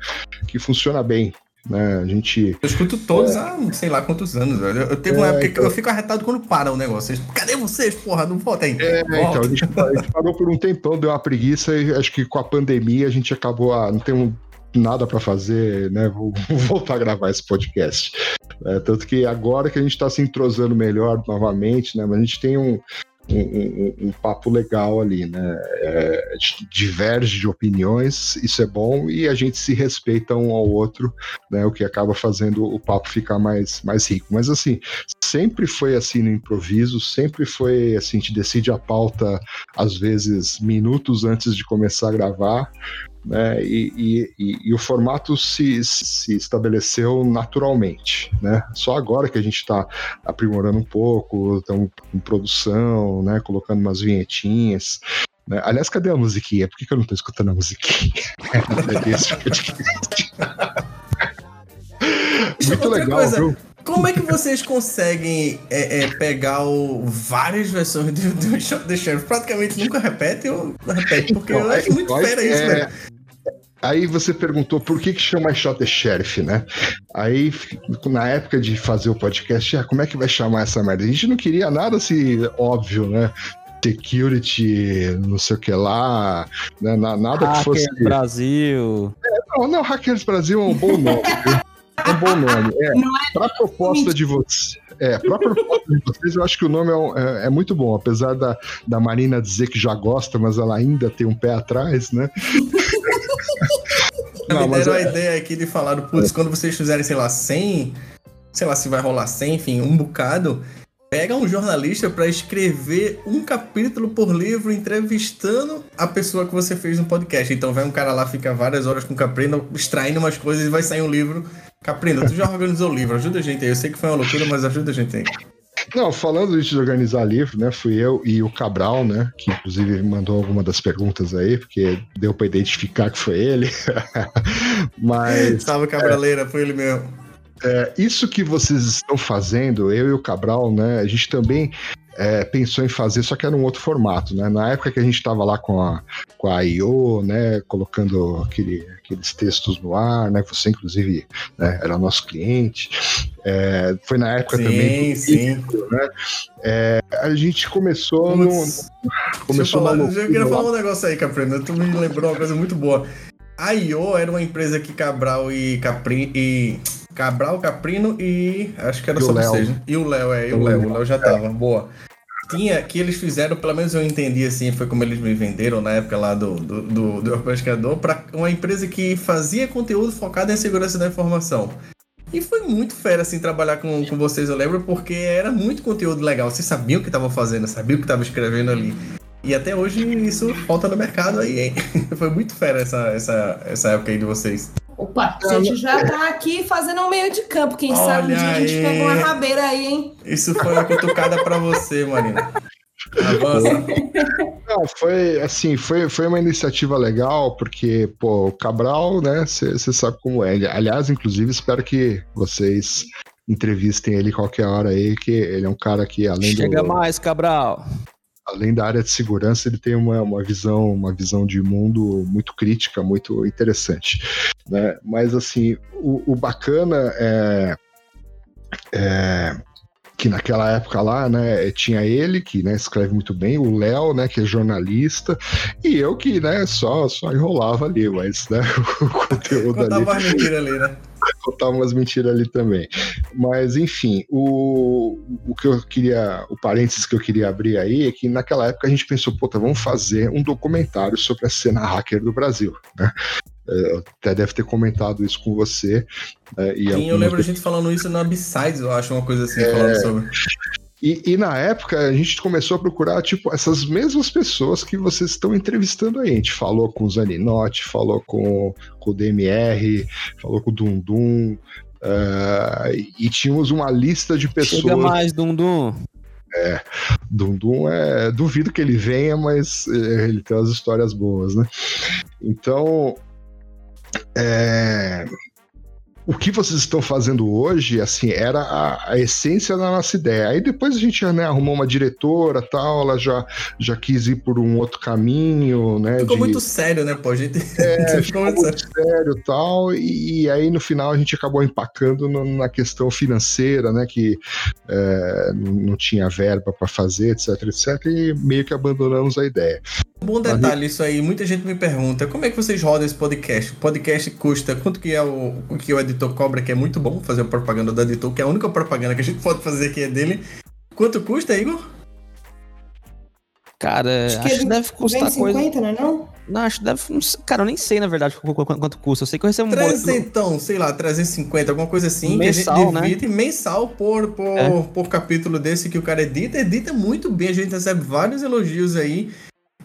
que funciona bem. Né? A gente. Eu escuto todos é... há sei lá quantos anos, velho. Eu tenho uma é, época então... que eu fico arretado quando para o negócio. Cadê vocês, porra? Não volta aí. É, Volta. então, a gente, a gente, parou por um tempão, deu uma preguiça e acho que com a pandemia a gente acabou. Ah, não tem um, nada para fazer, né? Vou, [LAUGHS] vou, voltar a gravar esse podcast. É, tanto que agora que a gente está se entrosando melhor novamente, né? Mas a gente tem um, um, um, papo legal ali, né? É, diverge de opiniões, isso é bom, e a gente se respeita um ao outro, né? O que acaba fazendo o papo ficar mais, mais rico. Mas assim, sempre foi assim no improviso, sempre foi assim, a gente decide a pauta às vezes minutos antes de começar a gravar, né? E, e, e, e, o formato se, se estabeleceu naturalmente, né? Só agora que a gente está aprimorando um pouco, estamos em produção, né? Colocando umas vinhetinhas. Né? Aliás, cadê a musiquinha? Por que, que eu não estou escutando a musiquinha? [LAUGHS] Muito legal, coisa. viu? Como é que vocês conseguem é, é, pegar o, várias versões do, do Shot the Sheriff? Praticamente nunca repete ou repete, porque então, eu acho muito é, fera isso, velho. Aí você perguntou por que, que chama Shot the Sheriff, né? Aí, na época de fazer o podcast, ah, como é que vai chamar essa merda? A gente não queria nada assim óbvio, né? security, não sei o que lá, né? nada Hackers que fosse. Brasil. É, não, não, Hackers Brasil é um bom nome. [LAUGHS] É um bom nome. É, [LAUGHS] é para proposta de você. É, para proposta de vocês, eu acho que o nome é, é, é, muito bom, apesar da, da Marina dizer que já gosta, mas ela ainda tem um pé atrás, né? [LAUGHS] Não, me deram é... a ideia aqui de falar, putz, quando vocês fizerem, sei lá, 100, sei lá se vai rolar 100, enfim, um bocado, pega um jornalista para escrever um capítulo por livro entrevistando a pessoa que você fez no podcast. Então vai um cara lá, fica várias horas com o Caprino, extraindo umas coisas e vai sair um livro. Caprino, tu já organizou o livro, ajuda a gente aí. Eu sei que foi uma loucura, mas ajuda a gente aí. Não, falando de organizar livro, né? Fui eu e o Cabral, né? Que inclusive mandou alguma das perguntas aí, porque deu para identificar que foi ele. [LAUGHS] Mas. Salve, Cabraleira, é, foi ele mesmo. É, isso que vocês estão fazendo, eu e o Cabral, né? A gente também é, pensou em fazer, só que era um outro formato, né? Na época que a gente estava lá com a, com a I.O., né? Colocando aquele, aqueles textos no ar, né? Você, inclusive, né, era nosso cliente. É, foi na época sim, também. Sim, né? É, a gente começou no. Começou eu, falar, eu queria falar um negócio aí, Caprino. Tu me lembrou uma coisa muito boa. A I.O. era uma empresa que Cabral e Capri e Cabral, Caprino e. Acho que era só vocês. E o Léo, é, e o Léo. O Léo já tava. Boa. Tinha que eles fizeram, pelo menos eu entendi assim, foi como eles me venderam na época lá do, do, do, do pescador, para uma empresa que fazia conteúdo focado em segurança da informação. E foi muito fera, assim, trabalhar com, com vocês, eu lembro, porque era muito conteúdo legal. Vocês sabiam o que estavam fazendo, sabiam o que estavam escrevendo ali. E até hoje isso falta no mercado aí, hein? [LAUGHS] foi muito fera essa, essa, essa época aí de vocês. Opa, a gente já tá aqui fazendo um meio de campo. Quem Olha sabe um dia a gente pega uma rabeira aí, hein? Isso foi uma cutucada pra você, Marina. Avança. Não, foi assim, foi, foi uma iniciativa legal, porque, pô, o Cabral, né, você sabe como é. Aliás, inclusive, espero que vocês entrevistem ele qualquer hora aí, que ele é um cara que, além Chega do... mais, Cabral além da área de segurança, ele tem uma, uma visão uma visão de mundo muito crítica, muito interessante. Né? Mas assim, o, o bacana é, é que naquela época lá, né, tinha ele que, né, escreve muito bem, o Léo, né, que é jornalista, e eu que, né, só só enrolava ali, mas, né, [LAUGHS] o conteúdo Contava ali. ali, né? Contava umas mentiras ali também. Mas, enfim, o, o que eu queria, o parênteses que eu queria abrir aí é que naquela época a gente pensou, puta, vamos fazer um documentário sobre a cena hacker do Brasil, né? É, eu até deve ter comentado isso com você. é, e Sim, eu lembro a gente falando isso na B-Sides, eu acho, uma coisa assim, falando sobre. E, e na época a gente começou a procurar, tipo, essas mesmas pessoas que vocês estão entrevistando aí. A gente falou com o Zaninotti, falou com, com o DMR, falou com o Dundum. eh, e tínhamos uma lista de Chega pessoas. mais, Dundum. Dundum é. Duvido que ele venha, mas eh, ele tem umas histórias boas, né? Então. é, O que vocês estão fazendo hoje, assim, era a, a essência da nossa ideia. Aí depois a gente né, arrumou uma diretora tal, ela já, já quis ir por um outro caminho, né? Ficou de- muito sério, né, pô? A gente é, [LAUGHS] ficou muito sério. sério e tal, e, e aí no final a gente acabou empacando no- na questão financeira, né, que é, não tinha verba para fazer, etc, etc, e meio que abandonamos a ideia. Um bom detalhe isso aí, muita gente me pergunta, como é que vocês rodam esse podcast? O podcast custa, quanto que é o, o que o editor cobra, que é muito bom fazer a propaganda do editor, que é a única propaganda que a gente [LAUGHS] pode fazer aqui é dele. Quanto custa, Igor? Cara, Acho acho, que que ele deve custar coisa. 50, não é não? Não, acho que deve. não sei- Cara, eu nem sei, na verdade, qu- qu- quanto custa. Eu sei que eu recebo um boleto. Trezentão, sei lá, 350, alguma coisa assim, Mensal, que a né? gente divide mensal por, por, É. por capítulo desse que o cara edita, edita muito bem, a gente recebe vários elogios aí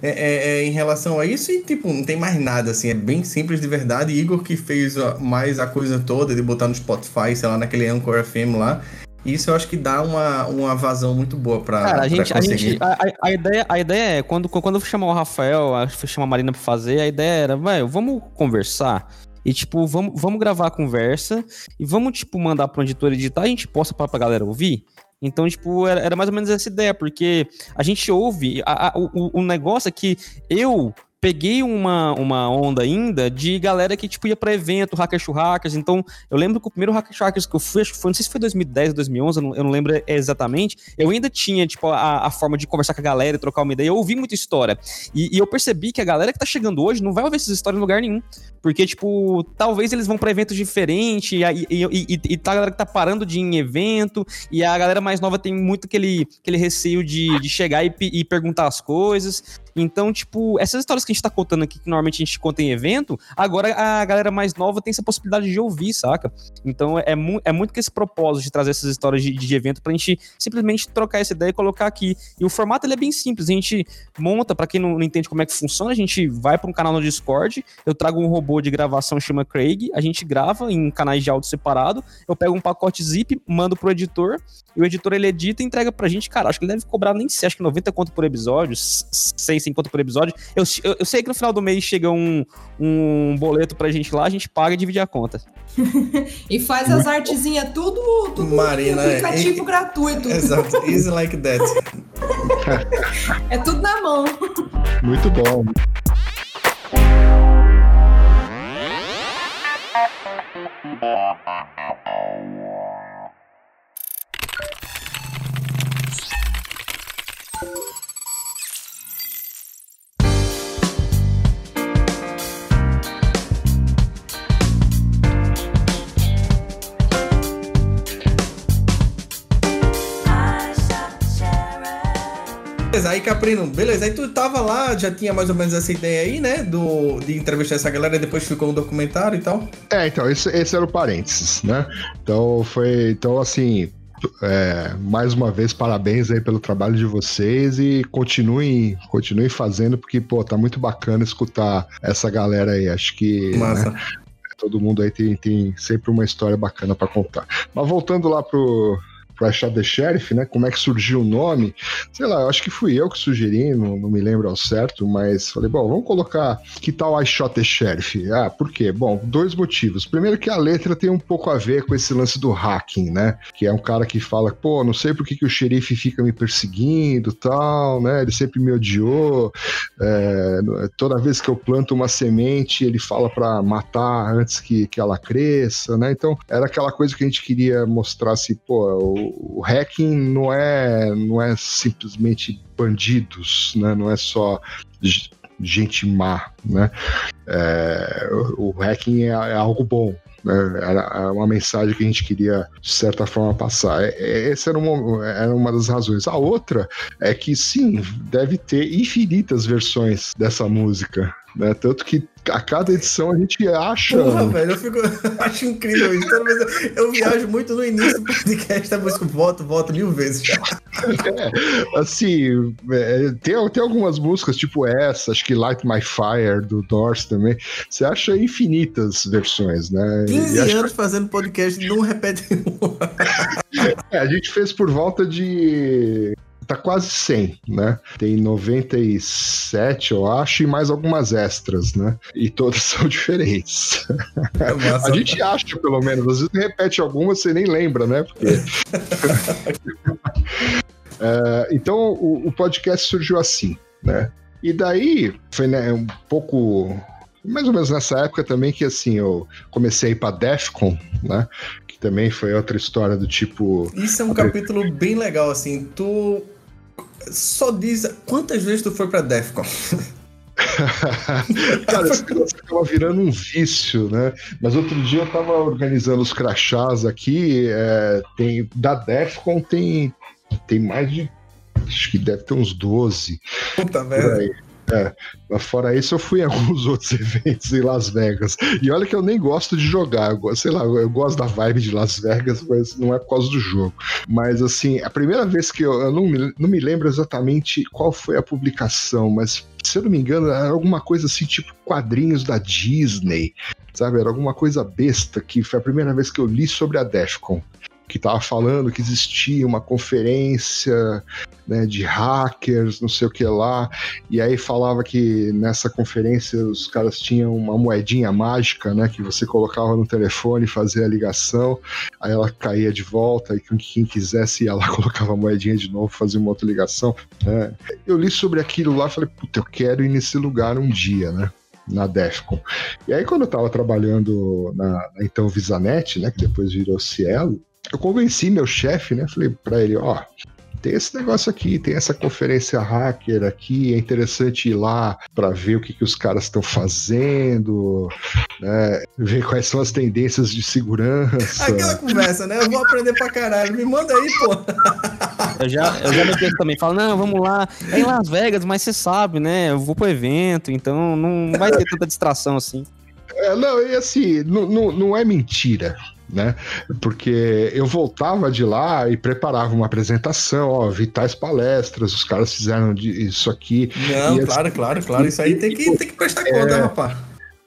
é, é, é, em relação a isso e, tipo, não tem mais nada, assim, é bem simples de verdade. Igor que fez ó, mais a coisa toda de botar no Spotify, sei lá, naquele Anchor FM lá, isso eu acho que dá uma, uma vazão muito boa pra, Cara, a pra gente, a, conseguir. gente a, a- a ideia, a ideia é, quando, quando eu fui chamar o Rafael, a- fui chamar a Marina pra fazer, a ideia era, velho, vamos conversar e, tipo, vamos, vamos gravar a conversa e vamos, tipo, mandar pro editor editar, a gente posta pra, pra galera ouvir. Então, tipo, era, era mais ou menos essa ideia, porque a gente ouve, a- a- o, o negócio é que eu peguei uma, uma onda ainda de galera que, tipo, ia pra evento, Hacker Churracas, então eu lembro que o primeiro Hacker Churracas que eu fui, acho que foi, não sei se foi 2010 ou 2011, eu não, eu não lembro exatamente, eu ainda tinha, tipo, a, a forma de conversar com a galera e trocar uma ideia, eu ouvi muita história, e, e eu percebi que a galera que tá chegando hoje não vai ouvir essas histórias em lugar nenhum, porque, tipo, talvez eles vão pra eventos diferentes, e, e, e, e, tá a galera que tá parando de ir em evento, e a galera mais nova tem muito aquele, aquele receio de, de chegar e, e perguntar as coisas, então, tipo, essas histórias que a gente tá contando aqui, que normalmente a gente conta em evento, agora a galera mais nova tem essa possibilidade de ouvir, saca? Então é, mu é muito que esse propósito de trazer essas histórias de, de evento pra gente simplesmente trocar essa ideia e colocar aqui. E o formato ele é bem simples, a gente monta, pra quem não, não entende como é que funciona, a gente vai pra um canal no Discord, eu trago um robô de gravação chama Craig, a gente grava em canais de áudio separado, eu pego um pacote zip, mando pro editor, e o editor ele edita e entrega pra gente, cara, acho que ele deve cobrar nem sei, acho que 90 conto por episódio, 100, 100 conto por episódio. Eu, eu, eu sei que no final do mês chega um, um boleto pra gente lá, a gente paga e divide a conta. [LAUGHS] E faz as artezinhas tudo, tudo Marina, em aplicativo é- gratuito. Exato, easy like that. [LAUGHS] É tudo na mão. Muito bom. Beleza, aí Caprino, beleza, aí tu tava lá, já tinha mais ou menos essa ideia aí, né, do, de entrevistar essa galera, depois ficou um documentário e tal. É, então, esse, esse era o parênteses, né? Então foi. Então, assim. é, mais uma vez, parabéns aí pelo trabalho de vocês e continuem, continuem fazendo, porque, pô, tá muito bacana escutar essa galera aí. Acho que né, Massa. todo mundo aí tem, tem sempre uma história bacana pra contar. Mas voltando lá pro, pro I Shot the Sheriff, né? Como é que surgiu o nome? Sei lá, eu acho que fui eu que sugeri, não, não me lembro ao certo, mas falei, bom, vamos colocar que tal I Shot the Sheriff? Ah, por quê? Bom, dois motivos. Primeiro que a letra tem um pouco a ver com esse lance do hacking, né? Que é um cara que fala, pô, não sei por que, que o xerife fica me perseguindo tal, né? Ele sempre me odiou. É, toda vez que eu planto uma semente, ele fala para matar antes que, que ela cresça, né? Então, era aquela coisa que a gente queria mostrar assim, pô, o, hacking não é, não é simplesmente bandidos, né? Não é só gente má, né? É, o, o hacking é, é algo bom, né? Era uma mensagem que a gente queria, de certa forma, passar. É- é- Essa era uma, era uma das razões. A outra é que, sim, deve ter infinitas versões dessa música. né? Tanto que a cada edição a gente acha. Porra, velho, eu fico, [LAUGHS] acho incrível isso. Toda vez eu, viajo muito no início do podcast, a música volta, volta mil vezes. [LAUGHS] É, assim, é, tem, tem algumas músicas, tipo essa, acho que Light My Fire, do Doors também. Você acha infinitas versões, né? 15 E acho anos fazendo podcast e não repete. [LAUGHS] É, a gente fez por volta de. Tá quase 100, né? Tem 97, eu acho, e mais algumas extras, né? E todas [LAUGHS] são diferentes. É massa. A gente acha, pelo menos. Às vezes repete algumas, você nem lembra, né? Porque... [LAUGHS] É, então, o, o podcast surgiu assim, né? E daí, foi né, um pouco mais ou menos nessa época também que assim eu comecei a ir pra Defcon, né? Que também foi outra história do tipo. Isso é um capítulo bem legal, assim. Tu só diz quantas vezes tu foi pra Defcon. [LAUGHS] Cara, esse negócio virando um vício, né? Mas outro dia eu tava organizando os crachás aqui, é, tem, da Defcon tem, tem mais de. Acho que deve ter uns 12 Puta merda. É, fora isso, eu fui em [LAUGHS] alguns outros eventos em Las Vegas. E olha que eu nem gosto de jogar. Eu, sei lá, eu gosto da vibe de Las Vegas, mas não é por causa do jogo. Mas assim, a primeira vez que eu, eu não, me, não me lembro exatamente qual foi a publicação, mas se eu não me engano, era alguma coisa assim, tipo quadrinhos da Disney. Sabe? Era alguma coisa besta que foi a primeira vez que eu li sobre a Defcon. Que tava falando que existia uma conferência né, de hackers, não sei o que lá. E aí falava que nessa conferência os caras tinham uma moedinha mágica, né? Que você colocava no telefone, fazia a ligação, aí ela caía de volta, e quem quisesse ia lá, [LAUGHS] colocava a moedinha de novo, fazia uma outra ligação. né? Eu li sobre aquilo lá falei, puta, eu quero ir nesse lugar um dia, né? Na Defcon. E aí, quando eu tava trabalhando na, na então Visanet, né? Que depois virou Cielo, eu convenci meu chefe, né? Falei pra ele, ó, tem esse negócio aqui, tem essa conferência hacker aqui, é interessante ir lá para ver o que, que os caras estão fazendo, né, ver quais são as tendências de segurança. Aquela conversa, né? Eu vou aprender pra caralho. Me manda aí, pô. Eu já, eu já me também, falo, não, vamos lá. É em Las Vegas, mas você sabe, né? Eu vou pro evento, então não vai ter tanta distração assim. É, não, e assim, não, não, não é mentira. Né? Porque eu voltava de lá e preparava uma apresentação, ó, vi tais palestras, os caras fizeram isso aqui. Não, claro, claro, claro. Isso aí tem que, tem que prestar conta, rapaz.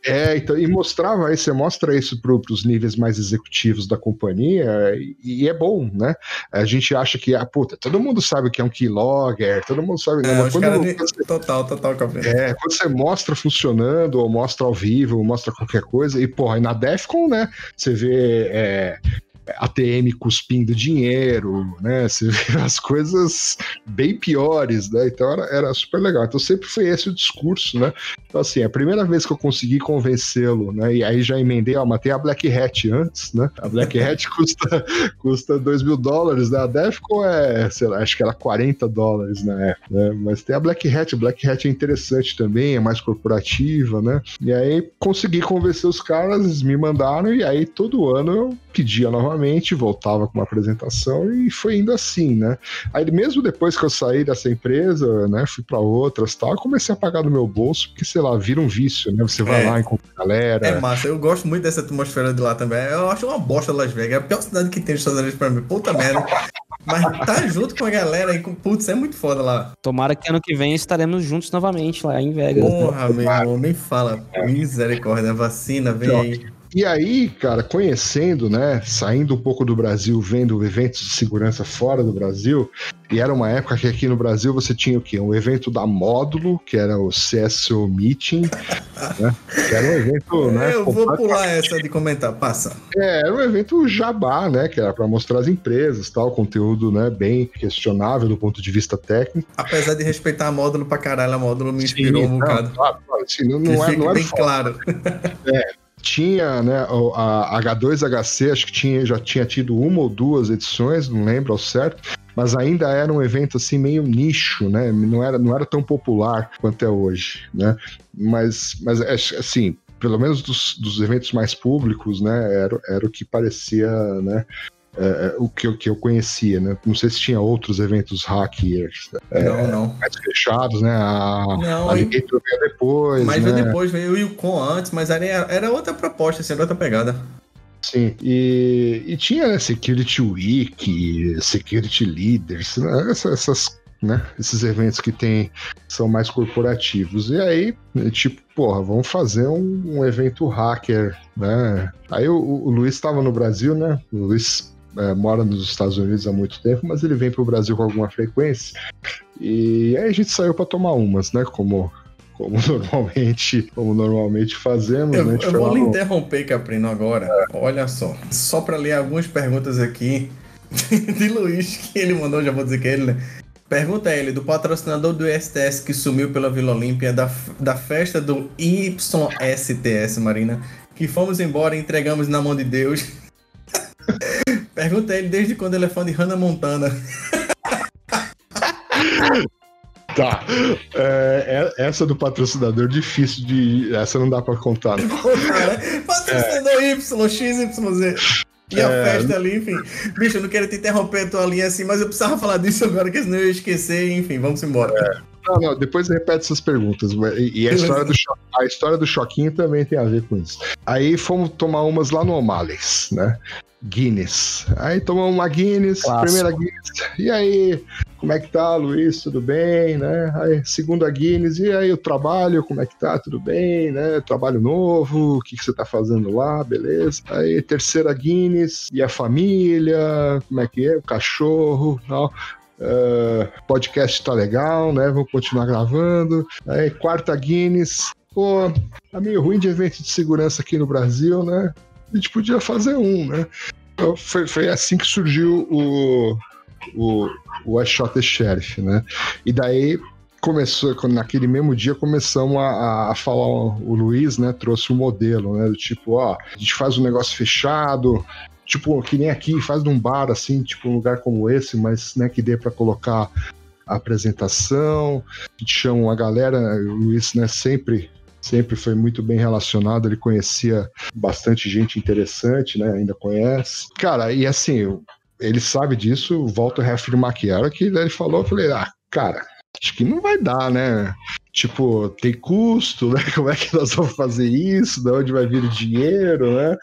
É, então, e mostrava aí, você mostra isso para os níveis mais executivos da companhia, e, e é bom, né? A gente acha que, ah, puta, todo mundo sabe o que é um keylogger, todo mundo sabe. né? É, Mas os quando, de... Total, total, Capri. é, quando você mostra funcionando, ou mostra ao vivo, ou mostra qualquer coisa, e porra, e na Defcon, né? Você vê é, ATM cuspindo dinheiro, né? Você vê [LAUGHS] as coisas bem piores, né? Então era, era super legal. Então sempre foi esse o discurso, né? Então, assim, a primeira vez que eu consegui convencê-lo, né? E aí já emendei, ó, matei a Black Hat antes, né? A Black [LAUGHS] Hat custa, custa 2 mil dólares, né? A Defcon é, sei lá, acho que era 40 dólares na época, né? Mas tem a Black Hat, a Black Hat é interessante também, é mais corporativa, né? E aí consegui convencer os caras, me mandaram, e aí todo ano eu pedia novamente, voltava com uma apresentação e foi indo assim, né? Aí mesmo depois que eu saí dessa empresa, né, fui para outras tal, eu comecei a pagar do meu bolso, porque sei lá, vira um vício, né? Você vai É. lá encontra a galera. É massa, eu gosto muito dessa atmosfera de lá também. Eu acho uma bosta Las Vegas. É a pior cidade que tem nos Estados Unidos pra mim. Puta merda. Mas tá junto com a galera aí, com putz, é muito foda lá. Tomara que ano que vem estaremos juntos novamente lá em Vegas. né? Porra, meu irmão, nem fala. Misericórdia, vacina vem aí. E aí, cara, conhecendo, né, saindo um pouco do Brasil, vendo eventos de segurança fora do Brasil, e era uma época que aqui no Brasil você tinha o quê? Um evento da Módulo, que era o CSO Meeting, né, que era um evento, [LAUGHS] né, eu vou pular essa de comentar, passa. É, era um evento jabá, né, que era para mostrar as empresas, tal, conteúdo, né, bem questionável do ponto de vista técnico. Apesar de respeitar a módulo pra caralho, a módulo me inspirou um Sim, bocado. Não, claro, claro, assim, não, não, é, não é bem foda. claro. Tinha, né, a H2HC, acho que tinha, já tinha tido uma ou duas edições, não lembro ao certo, mas ainda era um evento assim meio nicho, né, não era, não era tão popular quanto é hoje, né, mas, mas é, assim, pelo menos dos, dos eventos mais públicos, né, era, era o que parecia, né, é, o que eu, que eu conhecia, né? Não sei se tinha outros eventos hackers Não, não. mais fechados, né? A, Não, a veio depois, Mas né? veio depois, veio o Yukon antes, mas era, era outra proposta, assim, era outra pegada. Sim, e, e tinha né, Security Week, Security Leaders, né, essa- essas, né, esses eventos que tem são mais corporativos. E aí, tipo, porra, vamos fazer um, um evento hacker, né? Aí o, o Luiz estava no Brasil, né? O Luiz é, mora nos Estados Unidos há muito tempo, mas ele vem para o Brasil com alguma frequência. E aí a gente saiu para tomar umas, né? Como como [LAUGHS] normalmente, como normalmente fazemos, Eu, né? Eu vou lhe interromper, Caprino, agora. Olha só. Só pra ler algumas perguntas aqui [LAUGHS] de Luiz, que ele mandou, já vou dizer que é ele, né? Pergunta a ele, do patrocinador do STS que sumiu pela Vila Olímpia, da, da festa do YSTS, Marina, que fomos embora e entregamos na mão de Deus. [LAUGHS] Pergunta a ele desde quando ele é fã de Hannah Montana. [LAUGHS] Tá. É, é- essa do patrocinador difícil de. Essa não dá pra contar. Não. Patrocinador YXYZ. E a É. festa ali, enfim. Bicho, eu não quero te interromper a tua linha assim, mas eu precisava falar disso agora, que senão eu ia esquecer. Enfim, vamos embora. não, não, depois repete essas perguntas. E, e a, história do Cho- a história do Choquinho também tem a ver com isso. Aí fomos tomar umas lá no O'Malley's, né? Guinness. Aí tomamos uma Guinness, Clássico. primeira Guinness. E aí, como é que tá, Luiz? Tudo bem, né? Aí, segunda Guinness. E aí, o trabalho, como é que tá? Tudo bem, né? Trabalho novo, o que, que você tá fazendo lá? Beleza. Aí, terceira Guinness. E a família, como é que é? O cachorro, tal. Ah, podcast tá legal, né? Vamos continuar gravando. Aí, quarta Guinness. Pô, tá meio ruim de evento de segurança aqui no Brasil, né? A gente podia fazer um, né? Então, foi, foi assim que surgiu o, o, o Shot Sheriff, né? E daí começou, naquele mesmo dia começamos a, a falar, o Luiz, né, trouxe o modelo, né, do tipo, ó, a gente faz um negócio fechado, tipo, que nem aqui, faz num bar, assim, tipo, um lugar como esse, mas, né, que dê para colocar a apresentação, a gente chama uma galera, o Luiz, né, sempre sempre foi muito bem relacionado, ele conhecia bastante gente interessante, né, ainda conhece. Cara, e assim, ele sabe disso, volto a reafirmar que era que ele falou, eu falei, ah, cara, acho que não vai dar, né? Tipo, tem custo, né? [LAUGHS] Como é que nós vamos fazer isso? De onde vai vir o dinheiro, né?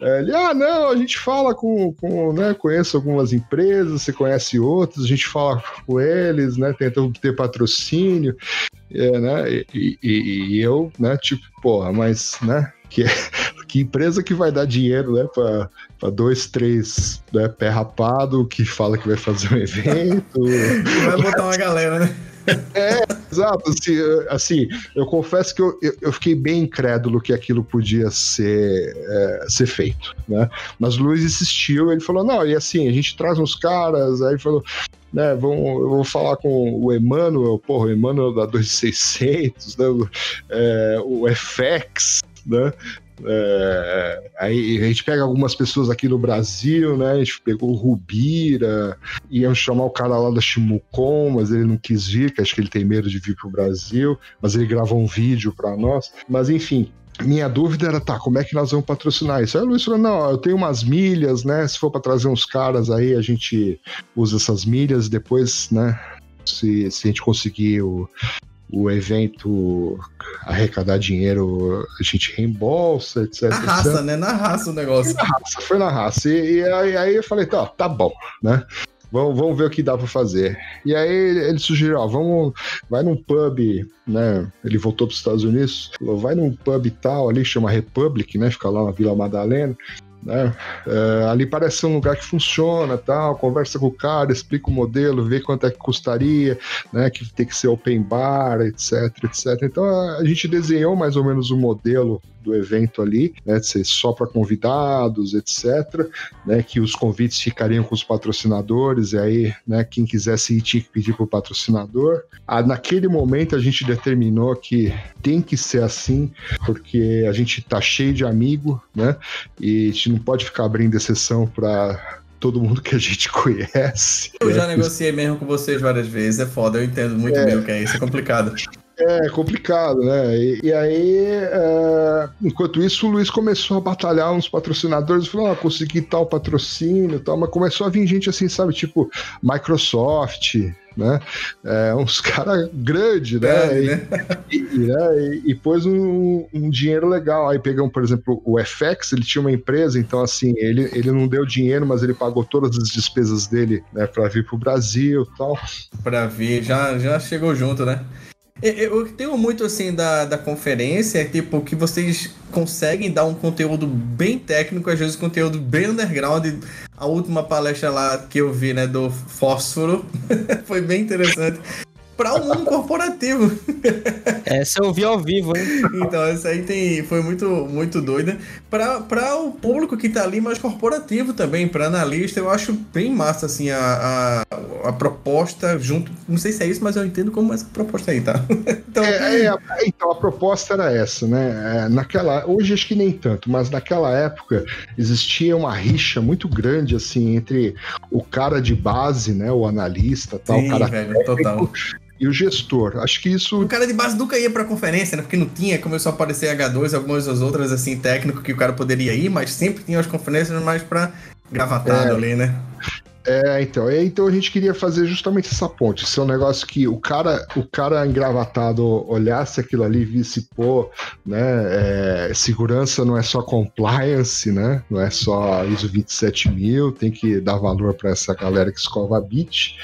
Ele, ah, não, a gente fala com, com né, conheço algumas empresas, você conhece outras, a gente fala com eles, né, tentando ter patrocínio, é, né, e, e- e eu, né, tipo, porra, mas, né, que, [LAUGHS] que empresa que vai dar dinheiro, né, pra, pra dois, três, né, pé rapado, que fala que vai fazer um evento, [LAUGHS] Vai botar uma galera, né? Exato, assim, eu- assim, eu confesso que eu, eu, eu fiquei bem incrédulo que aquilo podia ser, é, ser feito, né? Mas o Luiz insistiu, ele falou, não, e assim, a gente traz uns caras, aí falou, né, eu vou falar com o Emmanuel, porra, o Emmanuel da 2600, né, o, é, o FX, né? É, aí a gente pega algumas pessoas aqui no Brasil, né? A gente pegou o Rubira, iam chamar o cara lá da Shimucon, mas ele não quis vir, que acho que ele tem medo de vir pro Brasil, mas ele gravou um vídeo para nós. Mas enfim, minha dúvida era, tá, como é que nós vamos patrocinar isso? Aí o Luiz falou, não, eu tenho umas milhas, né? Se for para trazer uns caras aí, a gente usa essas milhas, depois, né? Se, se a gente conseguir o, o evento arrecadar dinheiro, a gente reembolsa, etc. Na etc. raça, né? Na raça o negócio. Na raça, foi na raça. E, e aí, aí eu falei, tá, tá bom, né? Vamos, vamos ver o que dá pra fazer. E aí ele sugeriu, ó, vamos, vai num pub, né? Ele voltou pros Estados Unidos, falou, vai num pub tal ali, chama Republic, né? Fica lá na Vila Madalena. Né? É, ali parece um lugar que funciona, tal. Conversa com o cara, explica o modelo, vê quanto é que custaria, né? Que tem que ser open bar, etc, etc. Então a, a gente desenhou mais ou menos o modelo do evento ali, né? De ser só para convidados, etc. Né? Que os convites ficariam com os patrocinadores e aí, né? Quem quisesse ir tinha que pedir para o patrocinador. Ah, naquele momento a gente determinou que tem que ser assim, porque a gente tá cheio de amigo, né? E a gente não pode ficar abrindo exceção para todo mundo que a gente [LAUGHS] conhece. Eu já negociei mesmo com vocês várias vezes, é foda, eu entendo muito bem o que é isso, é complicado. É complicado, né? E, e aí, é, enquanto isso, o Luiz começou a batalhar uns patrocinadores, falou: ah, consegui tal patrocínio tal, mas começou a vir gente assim, sabe, tipo Microsoft, né? É, uns [LAUGHS] caras grandes, né? Grande, E- né? e, e, né, e- e pôs um, um dinheiro legal. Aí pegamos, por exemplo, o FX, ele tinha uma empresa, então assim, ele, ele não deu dinheiro, mas ele pagou todas as despesas dele né, para vir pro Brasil e tal. Pra vir, já, já chegou junto, né? E- Eu tenho muito assim da, da conferência, é tipo que vocês conseguem dar um conteúdo bem técnico, às vezes conteúdo bem underground. A última palestra lá que eu vi, né, do fósforo, [LAUGHS] foi bem interessante. Para o mundo corporativo. Essa eu vi ao vivo, hein? Então, essa aí tem, foi muito, muito doida. Para o público que tá ali mais corporativo também, para analista, eu acho bem massa assim a, a, a proposta junto. Não sei se é isso, mas eu entendo como essa proposta aí, tá? [LAUGHS] Então, É, é, então a proposta era essa, né? É, naquela, hoje acho que nem tanto, mas naquela época existia uma rixa muito grande assim entre o cara de base, né, o analista, tal, sim, o cara velho, total. E o gestor. Acho que isso O cara de base nunca ia pra conferência, né? Porque não tinha, começou a aparecer H2 e algumas das outras, assim, técnico que o cara poderia ir, mas sempre tinha as conferências mais pra gravatado É. ali, né? É, então, é, então a gente queria fazer justamente essa ponte. Isso é um negócio que o cara, o cara engravatado olhasse aquilo ali e visse, pô, né? é, segurança não é só compliance, né? Não é só ISO 27000, tem que dar valor para essa galera que escova bit.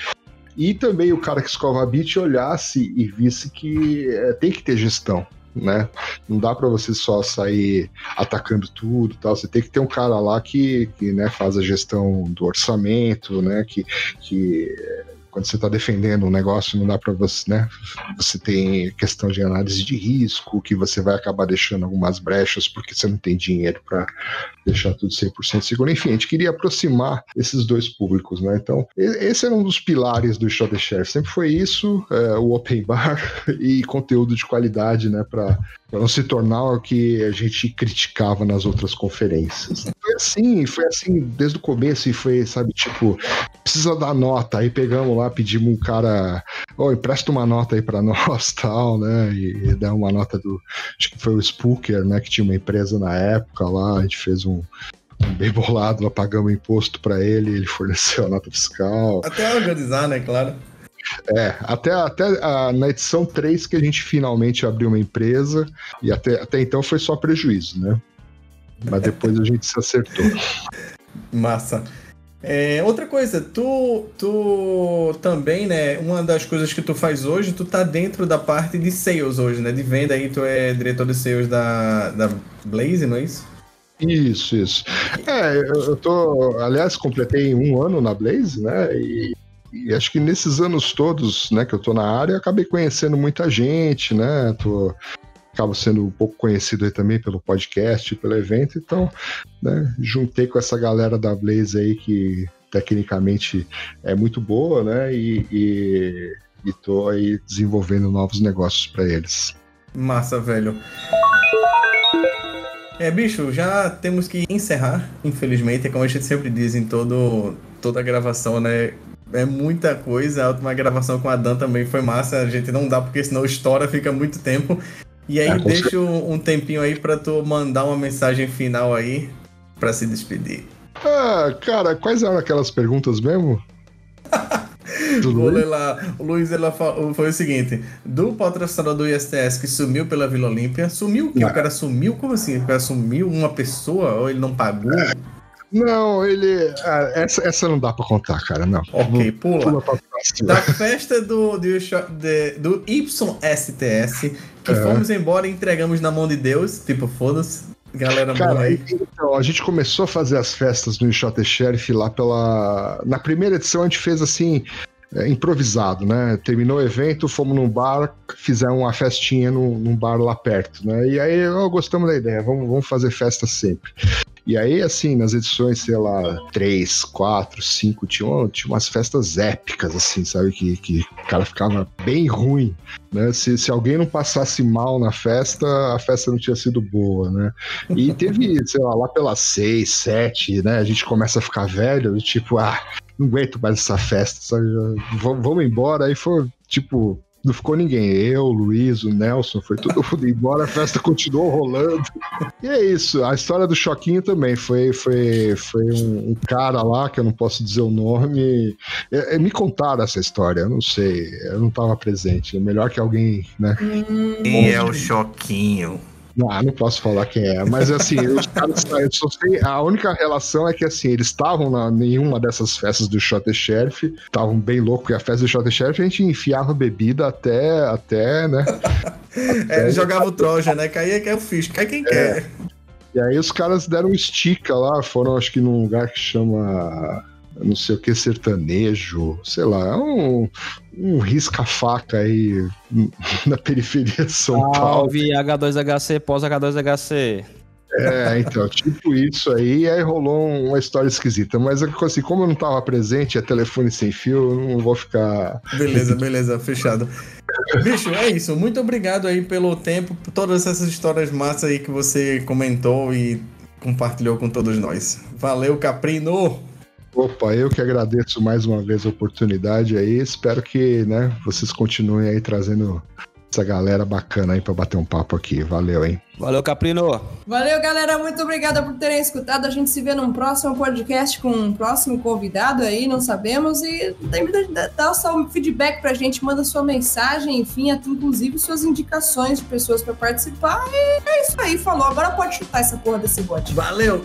E também o cara que escova bit olhasse e visse que é, tem que ter gestão. Né? Não dá para você só sair atacando tudo, tal. Você tem que ter um cara lá que, que né, faz a gestão do orçamento, né? Que, que quando você está defendendo um negócio, não dá para você, né? Você tem questão de análise de risco, que você vai acabar deixando algumas brechas porque você não tem dinheiro para deixar tudo 100% seguro. Enfim, a gente queria aproximar esses dois públicos, né? Então, esse era um dos pilares do Shot the Share. Sempre foi isso, é, o open bar [LAUGHS] e conteúdo de qualidade, né? Para não se tornar o que a gente criticava nas outras conferências. Foi assim, foi assim desde o começo e foi, sabe, tipo, precisa dar nota. Aí pegamos lá, pedimos um cara, ô, empresta uma nota aí pra [LAUGHS] nós, tal, né? E, e dá uma nota do, acho que foi o Spooker, né? Que tinha uma empresa na época lá, a gente fez um, um bem bolado, lá pagamos imposto pra ele, ele forneceu a nota fiscal. Até organizar, né, claro. É, até, até a- na edição 3 que a gente finalmente abriu uma empresa, e até, até então foi só prejuízo, né? Mas depois a gente se acertou. [LAUGHS] Massa. É, outra coisa, tu, tu também, né? Uma das coisas que tu faz hoje, tu tá dentro da parte de sales hoje, né? De venda aí, tu é diretor de sales da, da Blaze, não é isso? Isso, isso. É, eu, tô. Aliás, completei um ano na Blaze, né? E, e acho que nesses anos todos, né, que eu tô na área, acabei conhecendo muita gente, né? Tô, acabo sendo um pouco conhecido aí também pelo podcast, pelo evento, então, né, juntei com essa galera da Blaze aí que tecnicamente é muito boa, né? E, e, e tô aí desenvolvendo novos negócios para eles. Massa, velho. É, bicho, já temos que encerrar, infelizmente, é como a gente sempre diz em todo, toda gravação, né? É muita coisa, a última gravação com a Dan também foi massa, a gente não dá porque senão estoura, fica muito tempo. E aí, É, deixa um, um tempinho aí pra tu mandar uma mensagem final aí pra se despedir. Ah, cara, quais eram aquelas perguntas mesmo? [LAUGHS] Vou ler lá. O Luiz ela fa- foi o seguinte: do patrocinador do ISTS que sumiu pela Vila Olímpia, sumiu o quê? O cara sumiu? Como assim? O cara sumiu uma pessoa ou ele não pagou? Não, ele. ah, essa, essa não dá pra contar, cara, não. Ok, pula. Pula pra. Da festa do, do, do YSTS, que fomos embora e entregamos na mão de Deus. Tipo, foda-se. Galera Cara, aí. então, a gente começou a fazer as festas no Shot Sheriff lá pela. Na primeira edição a gente fez assim. é, improvisado, né? Terminou o evento, fomos num bar, fizemos uma festinha num, num bar lá perto, né? E aí, ó, gostamos da ideia, vamos, vamos fazer festa sempre. E aí, assim, nas edições, sei lá, três, quatro, cinco, tinha, uma- tinha umas festas épicas, assim, sabe? Que, que o cara ficava bem ruim, né? Se, se alguém não passasse mal na festa, a festa não tinha sido boa, né? E teve, [LAUGHS] sei lá, lá pelas seis, sete, né? A gente começa a ficar velho, tipo, ah, não aguento mais essa festa, sabe? Vamos embora. Aí foi, tipo, não ficou ninguém. Eu, o Luiz, o Nelson, foi todo mundo embora, a festa continuou rolando. E é isso. A história do Choquinho também foi, foi, foi um, um cara lá, que eu não posso dizer o nome. É, é, me contaram essa história, eu não sei. Eu não estava presente. É melhor que alguém, né? Quem é o Choquinho? Não, não posso falar quem é, mas assim, os [LAUGHS] caras, sei, a única relação é que assim, eles estavam na nenhuma dessas festas do Shot Sheriff, estavam bem loucos, e a festa do Shot Sheriff a gente enfiava bebida até, até, né? [LAUGHS] É, jogava o Troja, né? Caía quem eu fiz, cai quem quer. E aí os caras deram um estica lá, foram acho que num lugar que chama não sei o que, sertanejo, sei lá, um, um risca-faca aí na periferia de São Paulo. Salve H2HC, pós H2HC. É, então, tipo isso aí, e aí rolou uma história esquisita. Mas assim, como eu não tava presente, é telefone sem fio, eu não vou ficar. Beleza, beleza, fechado. Bicho, é isso. Muito obrigado aí pelo tempo, por todas essas histórias massas aí que você comentou e compartilhou com todos nós. Valeu, Caprino! Opa, eu que agradeço mais uma vez a oportunidade aí. Espero que né, vocês continuem aí trazendo essa galera bacana aí pra bater um papo aqui. Valeu, hein? Valeu, Caprino. Valeu, galera. Muito obrigada por terem escutado. A gente se vê num próximo podcast com um próximo convidado aí, não sabemos. E dá o seu feedback pra gente, manda sua mensagem, enfim, até inclusive suas indicações de pessoas pra participar. E é isso aí, falou. Agora pode chutar essa porra desse bote. Valeu!